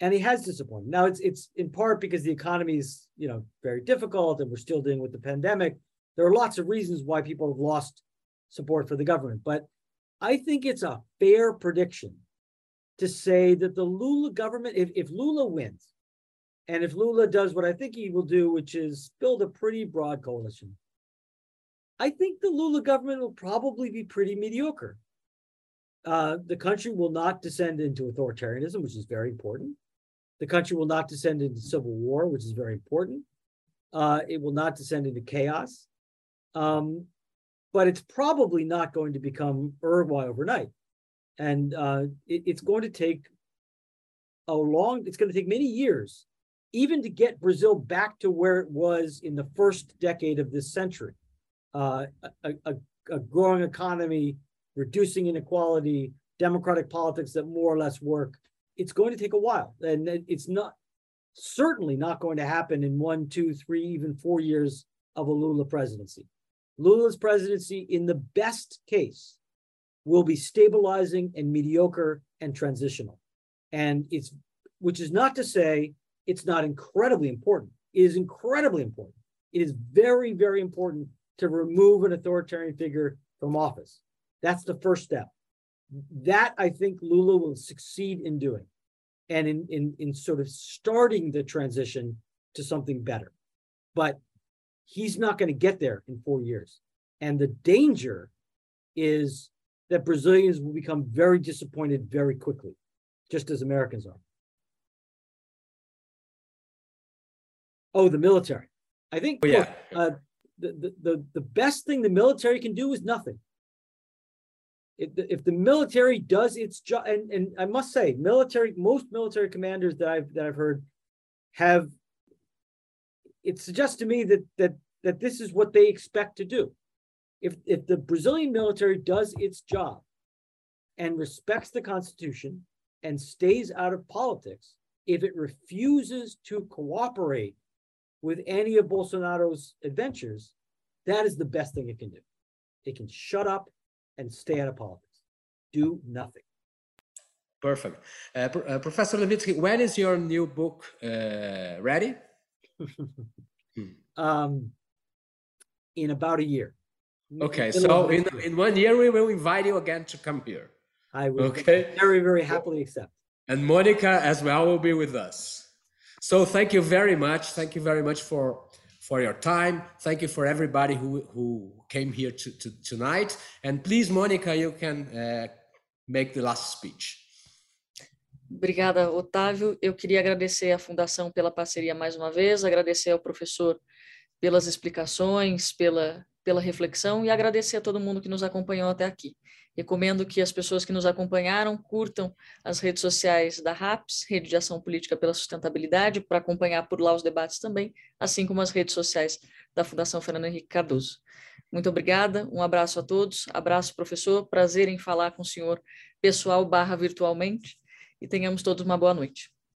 And he has disappointed. Now it's it's in part because the economy is, you know, very difficult and we're still dealing with the pandemic. There are lots of reasons why people have lost support for the government. But I think it's a fair prediction to say that the Lula government, if, if Lula wins, and if Lula does what I think he will do, which is build a pretty broad coalition, I think the Lula government will probably be pretty mediocre. Uh, the country will not descend into authoritarianism, which is very important. The country will not descend into civil war, which is very important. Uh, it will not descend into chaos. Um, but it's probably not going to become Uruguay overnight and uh, it, it's going to take a long. It's going to take many years, even to get Brazil back to where it was in the first decade of this century. Uh, a, a, a growing economy, reducing inequality, democratic politics that more or less work. It's going to take a while, and it's not certainly not going to happen in one, two, three, even four years of a Lula presidency. Lula's presidency, in the best case, will be stabilizing and mediocre and transitional. And it's, which is not to say it's not incredibly important. It is incredibly important. It is very, very important to remove an authoritarian figure from office. That's the first step. That I think Lula will succeed in doing and in, in, in sort of starting the transition to something better. But he's not going to get there in four years. And the danger is that Brazilians will become very disappointed very quickly, just as Americans are. Oh, the military. I think oh, yeah. uh, the, the, the best thing the military can do is nothing. If the, if the military does its job, and, and I must say, military, most military commanders that I've that I've heard have it suggests to me that that that this is what they expect to do. If if the Brazilian military does its job and respects the constitution and stays out of politics, if it refuses to cooperate with any of Bolsonaro's adventures, that is the best thing it can do. It can shut up and stay out of politics. Do nothing. Perfect. Uh, uh, Professor Levitsky, when is your new book uh, ready? (laughs) um, in about a year. Okay, so in, in one year we will invite you again to come here. I will okay. very, very happily accept. And Monica as well will be with us. So thank you very much. Thank you very much for for your time. Thank you for everybody who who came here to, to tonight. And please, Monica, you can uh, make the last speech. Obrigada, Otávio. Eu queria agradecer à Fundação pela parceria mais uma vez, agradecer ao professor pelas explicações, pela, pela reflexão e agradecer a todo mundo que nos acompanhou até aqui. Recomendo que as pessoas que nos acompanharam curtam as redes sociais da RAPS, Rede de Ação Política pela Sustentabilidade, para acompanhar por lá os debates também, assim como as redes sociais da Fundação Fernando Henrique Cardoso. Muito obrigada, um abraço a todos, abraço professor, prazer em falar com o senhor pessoal barra virtualmente e tenhamos todos uma boa noite.